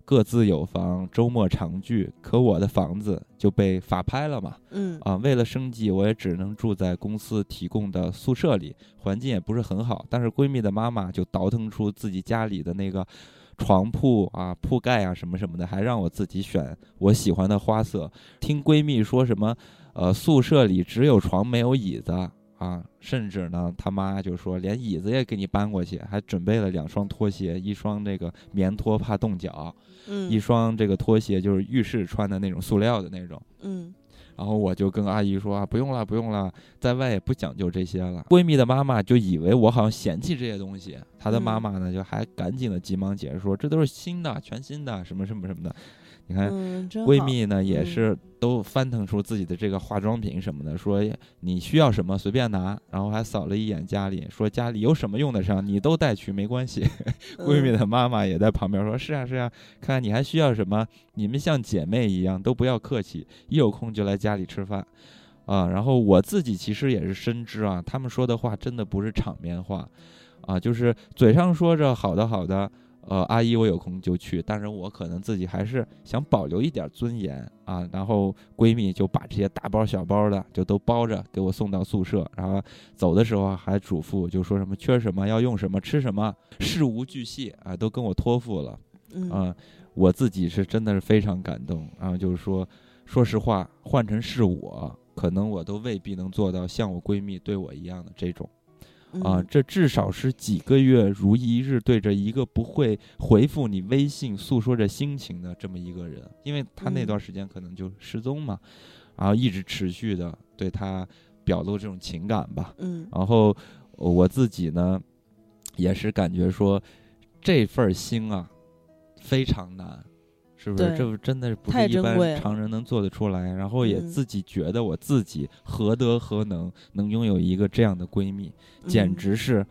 各自有房，周末常聚。可我的房子就被法拍了嘛，嗯啊，为了生计，我也只能住在公司提供的宿舍里，环境也不是很好。但是闺蜜的妈妈就倒腾出自己家里的那个床铺啊、铺盖啊什么什么的，还让我自己选我喜欢的花色。听闺蜜说什么，呃，宿舍里只有床没有椅子。啊，甚至呢，他妈就说连椅子也给你搬过去，还准备了两双拖鞋，一双这个棉拖怕冻脚，嗯，一双这个拖鞋就是浴室穿的那种塑料的那种，嗯，然后我就跟阿姨说啊，不用了，不用了，在外也不讲究这些了。闺蜜的妈妈就以为我好像嫌弃这些东西，她的妈妈呢就还赶紧的急忙解释说，这都是新的，全新的，什么什么什么的。你看，闺蜜呢也是都翻腾出自己的这个化妆品什么的，说你需要什么随便拿，然后还扫了一眼家里，说家里有什么用得上，你都带去没关系。闺蜜的妈妈也在旁边说：“是啊是啊，看看你还需要什么，你们像姐妹一样，都不要客气，一有空就来家里吃饭。”啊，然后我自己其实也是深知啊，他们说的话真的不是场面话，啊，就是嘴上说着好的好的。呃，阿姨，我有空就去，但是我可能自己还是想保留一点尊严啊。然后闺蜜就把这些大包小包的就都包着给我送到宿舍，然后走的时候还嘱咐，就说什么缺什么要用什么吃什么，事无巨细啊，都跟我托付了。嗯，我自己是真的是非常感动。然后就是说，说实话，换成是我，可能我都未必能做到像我闺蜜对我一样的这种。啊，这至少是几个月如一日对着一个不会回复你微信诉说着心情的这么一个人，因为他那段时间可能就失踪嘛，然后一直持续的对他表露这种情感吧。嗯，然后我自己呢，也是感觉说这份心啊非常难。是不是？这真的是不是一般常人能做得出来？然后也自己觉得我自己何德何能，能拥有一个这样的闺蜜，简直是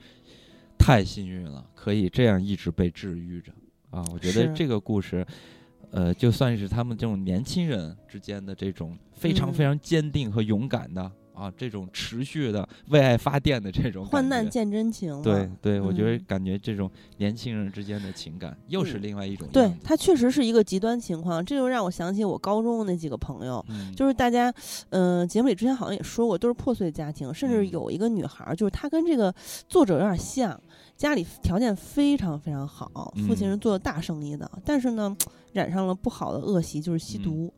太幸运了，可以这样一直被治愈着啊！我觉得这个故事，呃，就算是他们这种年轻人之间的这种非常非常坚定和勇敢的。啊，这种持续的为爱发电的这种患难见真情，对对，我觉得感觉这种年轻人之间的情感又是另外一种。对，它确实是一个极端情况，这就让我想起我高中那几个朋友，就是大家，嗯，节目里之前好像也说过，都是破碎家庭，甚至有一个女孩，就是她跟这个作者有点像，家里条件非常非常好，父亲是做大生意的，但是呢，染上了不好的恶习，就是吸毒。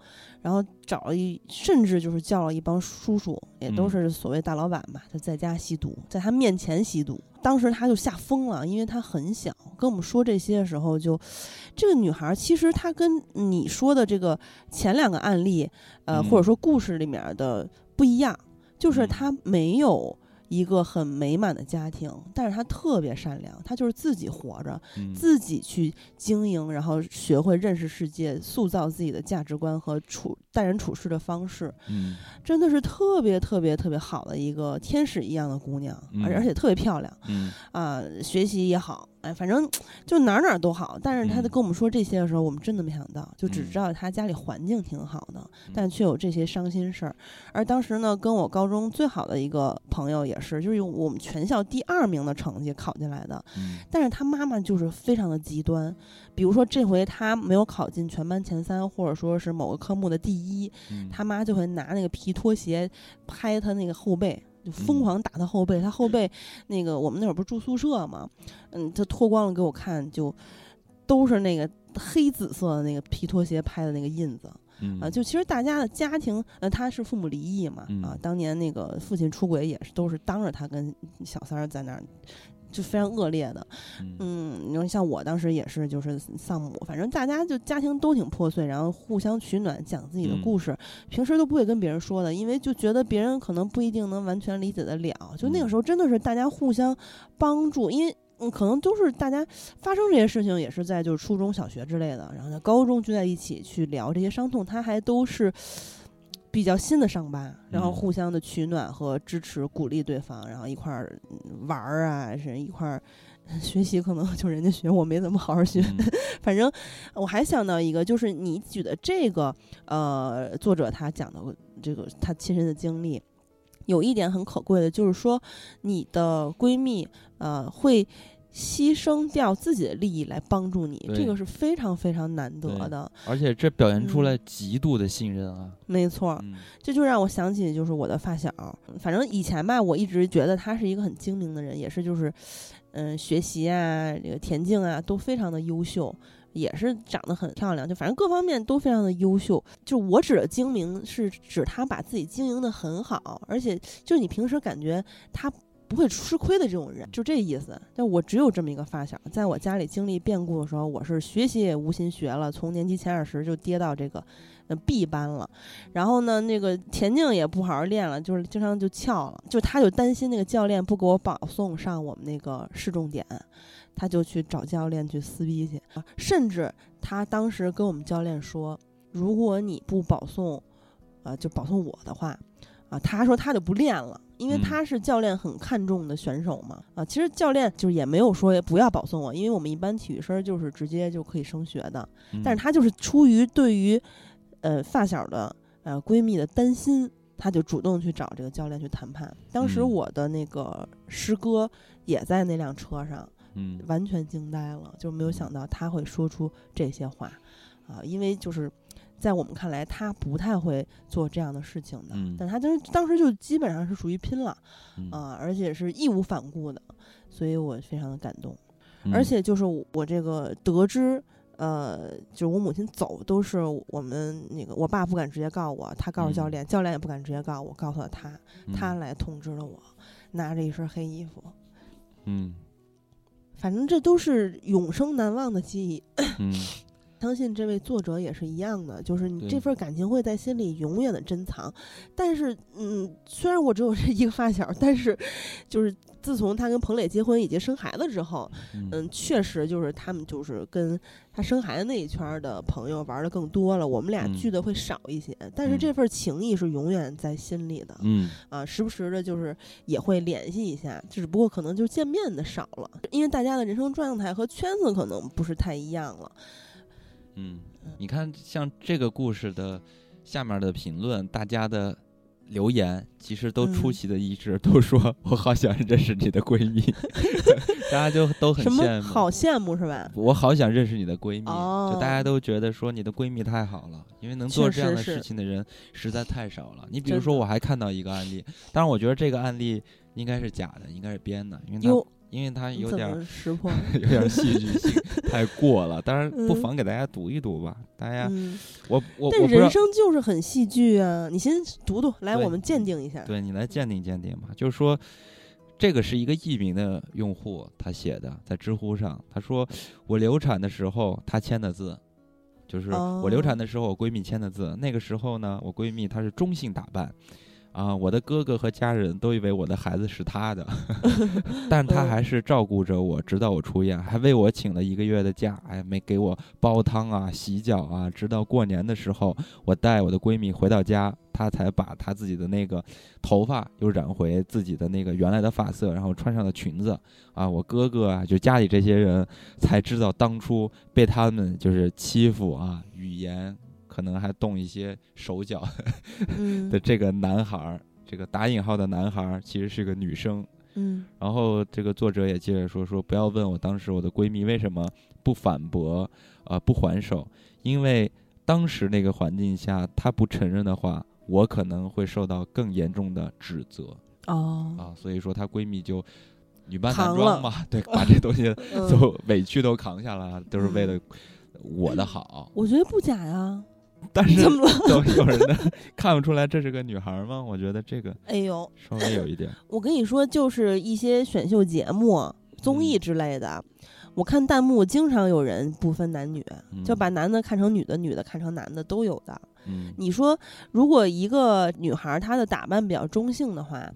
然后找了一，甚至就是叫了一帮叔叔，也都是所谓大老板吧，就在家吸毒，在他面前吸毒。当时他就吓疯了，因为他很小，跟我们说这些的时候，就这个女孩其实她跟你说的这个前两个案例，呃，或者说故事里面的不一样，就是她没有。一个很美满的家庭，但是他特别善良，他就是自己活着，自己去经营，然后学会认识世界，塑造自己的价值观和处待人处事的方式，嗯，真的是特别特别特别好的一个天使一样的姑娘，而而且特别漂亮，嗯啊，学习也好。哎，反正 就哪哪都好，但是他在跟我们说这些的时候，我们真的没想到，就只知道他家里环境挺好的，但却有这些伤心事儿。而当时呢，跟我高中最好的一个朋友也是，就是用我们全校第二名的成绩考进来的，但是他妈妈就是非常的极端，比如说这回他没有考进全班前三，或者说是某个科目的第一，他妈就会拿那个皮拖鞋拍他那个后背。就疯狂打他后背，他后背 那个我们那会儿不是住宿舍嘛，嗯，他脱光了给我看，就都是那个黑紫色的那个皮拖鞋拍的那个印子，啊，就其实大家的家庭，呃，他是父母离异嘛，啊，当年那个父亲出轨也是都是当着他跟小三儿在那儿。就非常恶劣的，嗯，你说像我当时也是，就是丧母，反正大家就家庭都挺破碎，然后互相取暖，讲自己的故事，平时都不会跟别人说的，因为就觉得别人可能不一定能完全理解得了。就那个时候真的是大家互相帮助，因为嗯，可能都是大家发生这些事情，也是在就是初中小学之类的，然后在高中聚在一起去聊这些伤痛，他还都是比较新的伤疤，然后互相的取暖和支持、鼓励对方，然后一块儿玩儿啊，是一块儿学习，可能就人家学我没怎么好好学，反正我还想到一个，就是你举的这个呃作者他讲的这个他亲身的经历。有一点很可贵的，就是说，你的闺蜜呃会牺牲掉自己的利益来帮助你，这个是非常非常难得的。而且这表现出来极度的信任啊！没错，这就让我想起就是我的发小，反正以前吧，我一直觉得他是一个很精明的人，也是就是嗯学习啊，这个田径啊都非常的优秀。也是长得很漂亮，就反正各方面都非常的优秀。就我指的精明，是指他把自己经营的很好，而且就是你平时感觉他不会吃亏的这种人，就这意思。但我只有这么一个发小，在我家里经历变故的时候，我是学习也无心学了，从年级前二十就跌到这个呃 B 班了。然后呢，那个田径也不好好练了，就是经常就翘了。就他就担心那个教练不给我保送上我们那个市重点。他就去找教练去撕逼去啊！甚至他当时跟我们教练说：“如果你不保送，呃，就保送我的话，啊，他说他就不练了，因为他是教练很看重的选手嘛。啊，其实教练就是也没有说不要保送我，因为我们一般体育生就是直接就可以升学的。但是他就是出于对于呃发小的呃闺蜜的担心，他就主动去找这个教练去谈判。当时我的那个师哥也在那辆车上。”嗯，完全惊呆了，就没有想到他会说出这些话，啊，因为就是在我们看来，他不太会做这样的事情的，但他当时当时就基本上是属于拼了，啊，而且是义无反顾的，所以我非常的感动，而且就是我这个得知，呃，就是我母亲走都是我们那个我爸不敢直接告我，他告诉教练，教练也不敢直接告我，告诉了他，他来通知了我，拿着一身黑衣服，嗯。反正这都是永生难忘的记忆。嗯，相信这位作者也是一样的，就是你这份感情会在心里永远的珍藏。但是，嗯，虽然我只有这一个发小，但是，就是。自从他跟彭磊结婚以及生孩子之后，嗯，确实就是他们就是跟他生孩子那一圈的朋友玩的更多了，我们俩聚的会少一些。但是这份情谊是永远在心里的，嗯啊，时不时的就是也会联系一下，只不过可能就见面的少了，因为大家的人生状态和圈子可能不是太一样了。嗯，你看像这个故事的下面的评论，大家的。留言其实都出奇的一致，都说我好想认识你的闺蜜，大家就都很羡慕，好羡慕是吧？我好想认识你的闺蜜，就大家都觉得说你的闺蜜太好了，因为能做这样的事情的人实在太少了。你比如说，我还看到一个案例，但是我觉得这个案例应该是假的，应该是编的，因为他。因为他有点识破，有点戏剧性，太过了。当然，不妨给大家读一读吧。大家，我我但人生就是很戏剧啊！你先读读，来，我们鉴定一下。对你来鉴定鉴定吧。就是说，这个是一个艺名的用户他写的，在知乎上，他说我流产的时候他签的字，就是我流产的时候我闺蜜签的字。那个时候呢，我闺蜜她是中性打扮。啊，我的哥哥和家人都以为我的孩子是他的，但他还是照顾着我，直到我出院，还为我请了一个月的假，哎，没给我煲汤啊、洗脚啊，直到过年的时候，我带我的闺蜜回到家，她才把她自己的那个头发又染回自己的那个原来的发色，然后穿上了裙子。啊，我哥哥啊，就家里这些人才知道当初被他们就是欺负啊，语言。可能还动一些手脚 的这个男孩儿，这个打引号的男孩儿其实是个女生。嗯，然后这个作者也接着说说，不要问我当时我的闺蜜为什么不反驳，啊，不还手，因为当时那个环境下，她不承认的话，我可能会受到更严重的指责。哦，啊，所以说她闺蜜就女扮男装嘛，对，把 这东西都委屈都扛下了，都是为了我的好。我觉得不假呀。但是有有人看不出来这是个女孩吗？我觉得这个，哎呦，稍微有一点。我跟你说，就是一些选秀节目、综艺之类的，我看弹幕经常有人不分男女，就把男的看成女的，女的看成男的都有的。嗯，你说如果一个女孩她的打扮比较中性的话，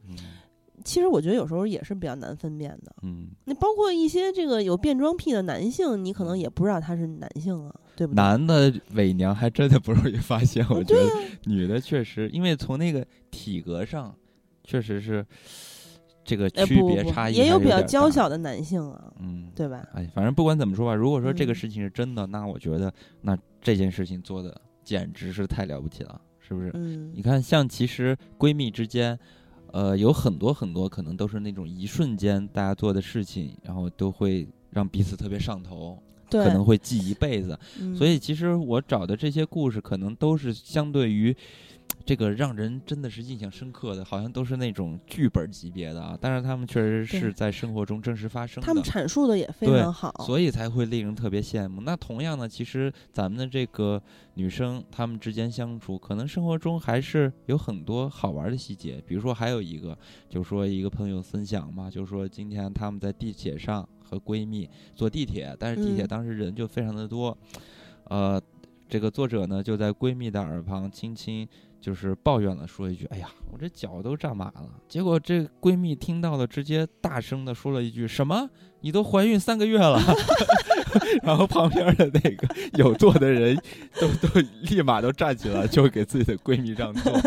其实我觉得有时候也是比较难分辨的。嗯，那包括一些这个有变装癖的男性，你可能也不知道他是男性啊，对不对？男的伪娘还真的不容易发现，我觉得女的确实，因为从那个体格上，确实是这个哎，区不不不，别差异也有比较。娇小的男性啊，嗯，对吧？哎，反正不管怎么说吧，如果说这个嗯事情是真的，那我觉得那这件事情做的简直是太了不起了，是不是？嗯你看，像其实闺蜜之间，呃，有很多很多可能都是那种一瞬间大家做的事情，然后都会让彼此特别上头，对，可能会记一辈子。嗯所以其实我找的这些故事，可能都是相对于这个让人真的是印象深刻的，好像都是那种剧本级别的啊。但是他们确实是在生活中真实发生的，他们阐述的也非对常好，所以才会令人特别羡慕。那同样呢，其实咱们的这个女生，她们之间相处，可能生活中还是有很多好玩的细节。比如说，还有一个，就说一个朋友分享嘛，就说今天他们在地铁上和闺蜜坐地铁，但是地铁嗯当时人就非常的多，呃，这个作者呢就在闺蜜的耳旁轻轻。就是抱怨了，说一句：“哎呀，我这脚都站麻了。”结果这闺蜜听到了，直接大声的说了一句：“什么？你都怀孕三个月了？” 然后旁边的那个有座的人都都立马都站起来，就给自己的闺蜜让座。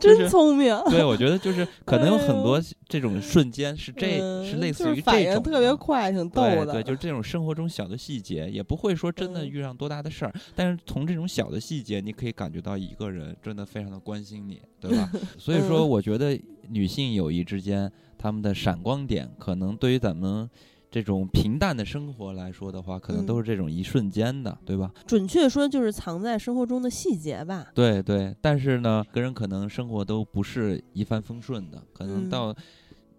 就是真聪明，对，我觉得就是可能有很多哎这种瞬间是这、嗯是类似于就是反应这种特别快，挺逗的，对对，就是这种生活中小的细节，也不会说真的嗯遇上多大的事儿，但是从这种小的细节，你可以感觉到一个人真的非常的关心你，对吧？所以说，嗯我觉得女性友谊之间，她们的闪光点，可能对于咱们这种平淡的生活来说的话，可能嗯都是这种一瞬间的，对吧？准确说就是藏在生活中的细节吧。对对，但是呢，个人可能生活都不是一帆风顺的，可能嗯到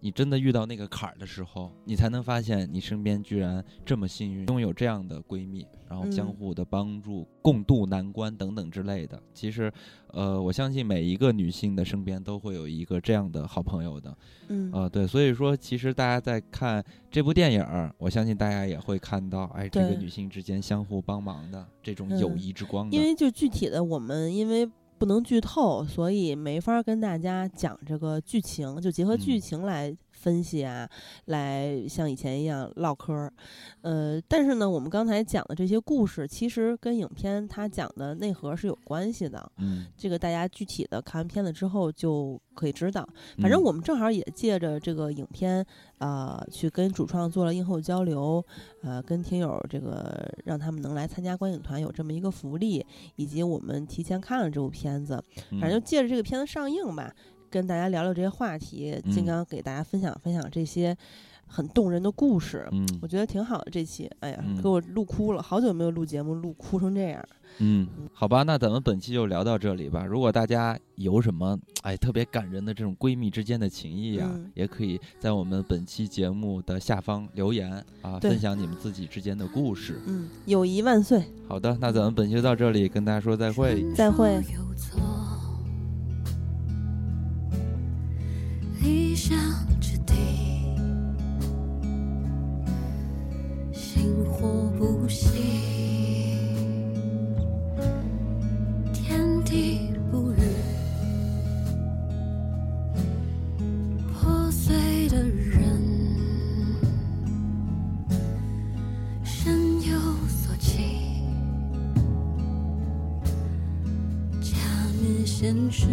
你真的遇到那个坎儿的时候，你才能发现你身边居然这么幸运，拥有这样的闺蜜，然后相嗯互的帮助、共度难关等等之类的。其实，呃，我相信每一个女性的身边都会有一个这样的好朋友的。嗯，呃，对，所以说，其实大家在看这部电影儿，我相信大家也会看到，哎，这个女性之间相互帮忙的这种友嗯谊之光的。因为就具体的，我们因为不能剧透，所以没法跟大家讲这个剧情，就结合剧嗯。情来分析啊，来像以前一样唠嗑儿。呃，但是呢，我们刚才讲的这些故事，其实跟影片它讲的内核是有关系的。嗯，这个大家具体的看完片子之后就可以知道。反正嗯我们正好也借着这个影片，呃，去跟主创做了映后交流，呃，跟听友这个让他们能来参加观影团有这么一个福利，以及我们提前看了这部片子，反正就嗯借着这个片子上映吧，跟大家聊聊这些话题，金嗯刚给大家分享分享这些很动人的故事。嗯我觉得挺好的，这期，哎呀，嗯给我录哭了，好久没有录节目，录哭成这样。嗯，好吧，那咱们本期就聊到这里吧。如果大家有什么哎特别感人的这种闺蜜之间的情谊啊，嗯也可以在我们本期节目的下方留言啊，分享你们自己之间的故事。嗯，友谊万岁，好的，那咱们本期就到这里，跟大家说再会。再会。理想之地，星火不息，天地不渝，破碎的人，身有所期。假面现实，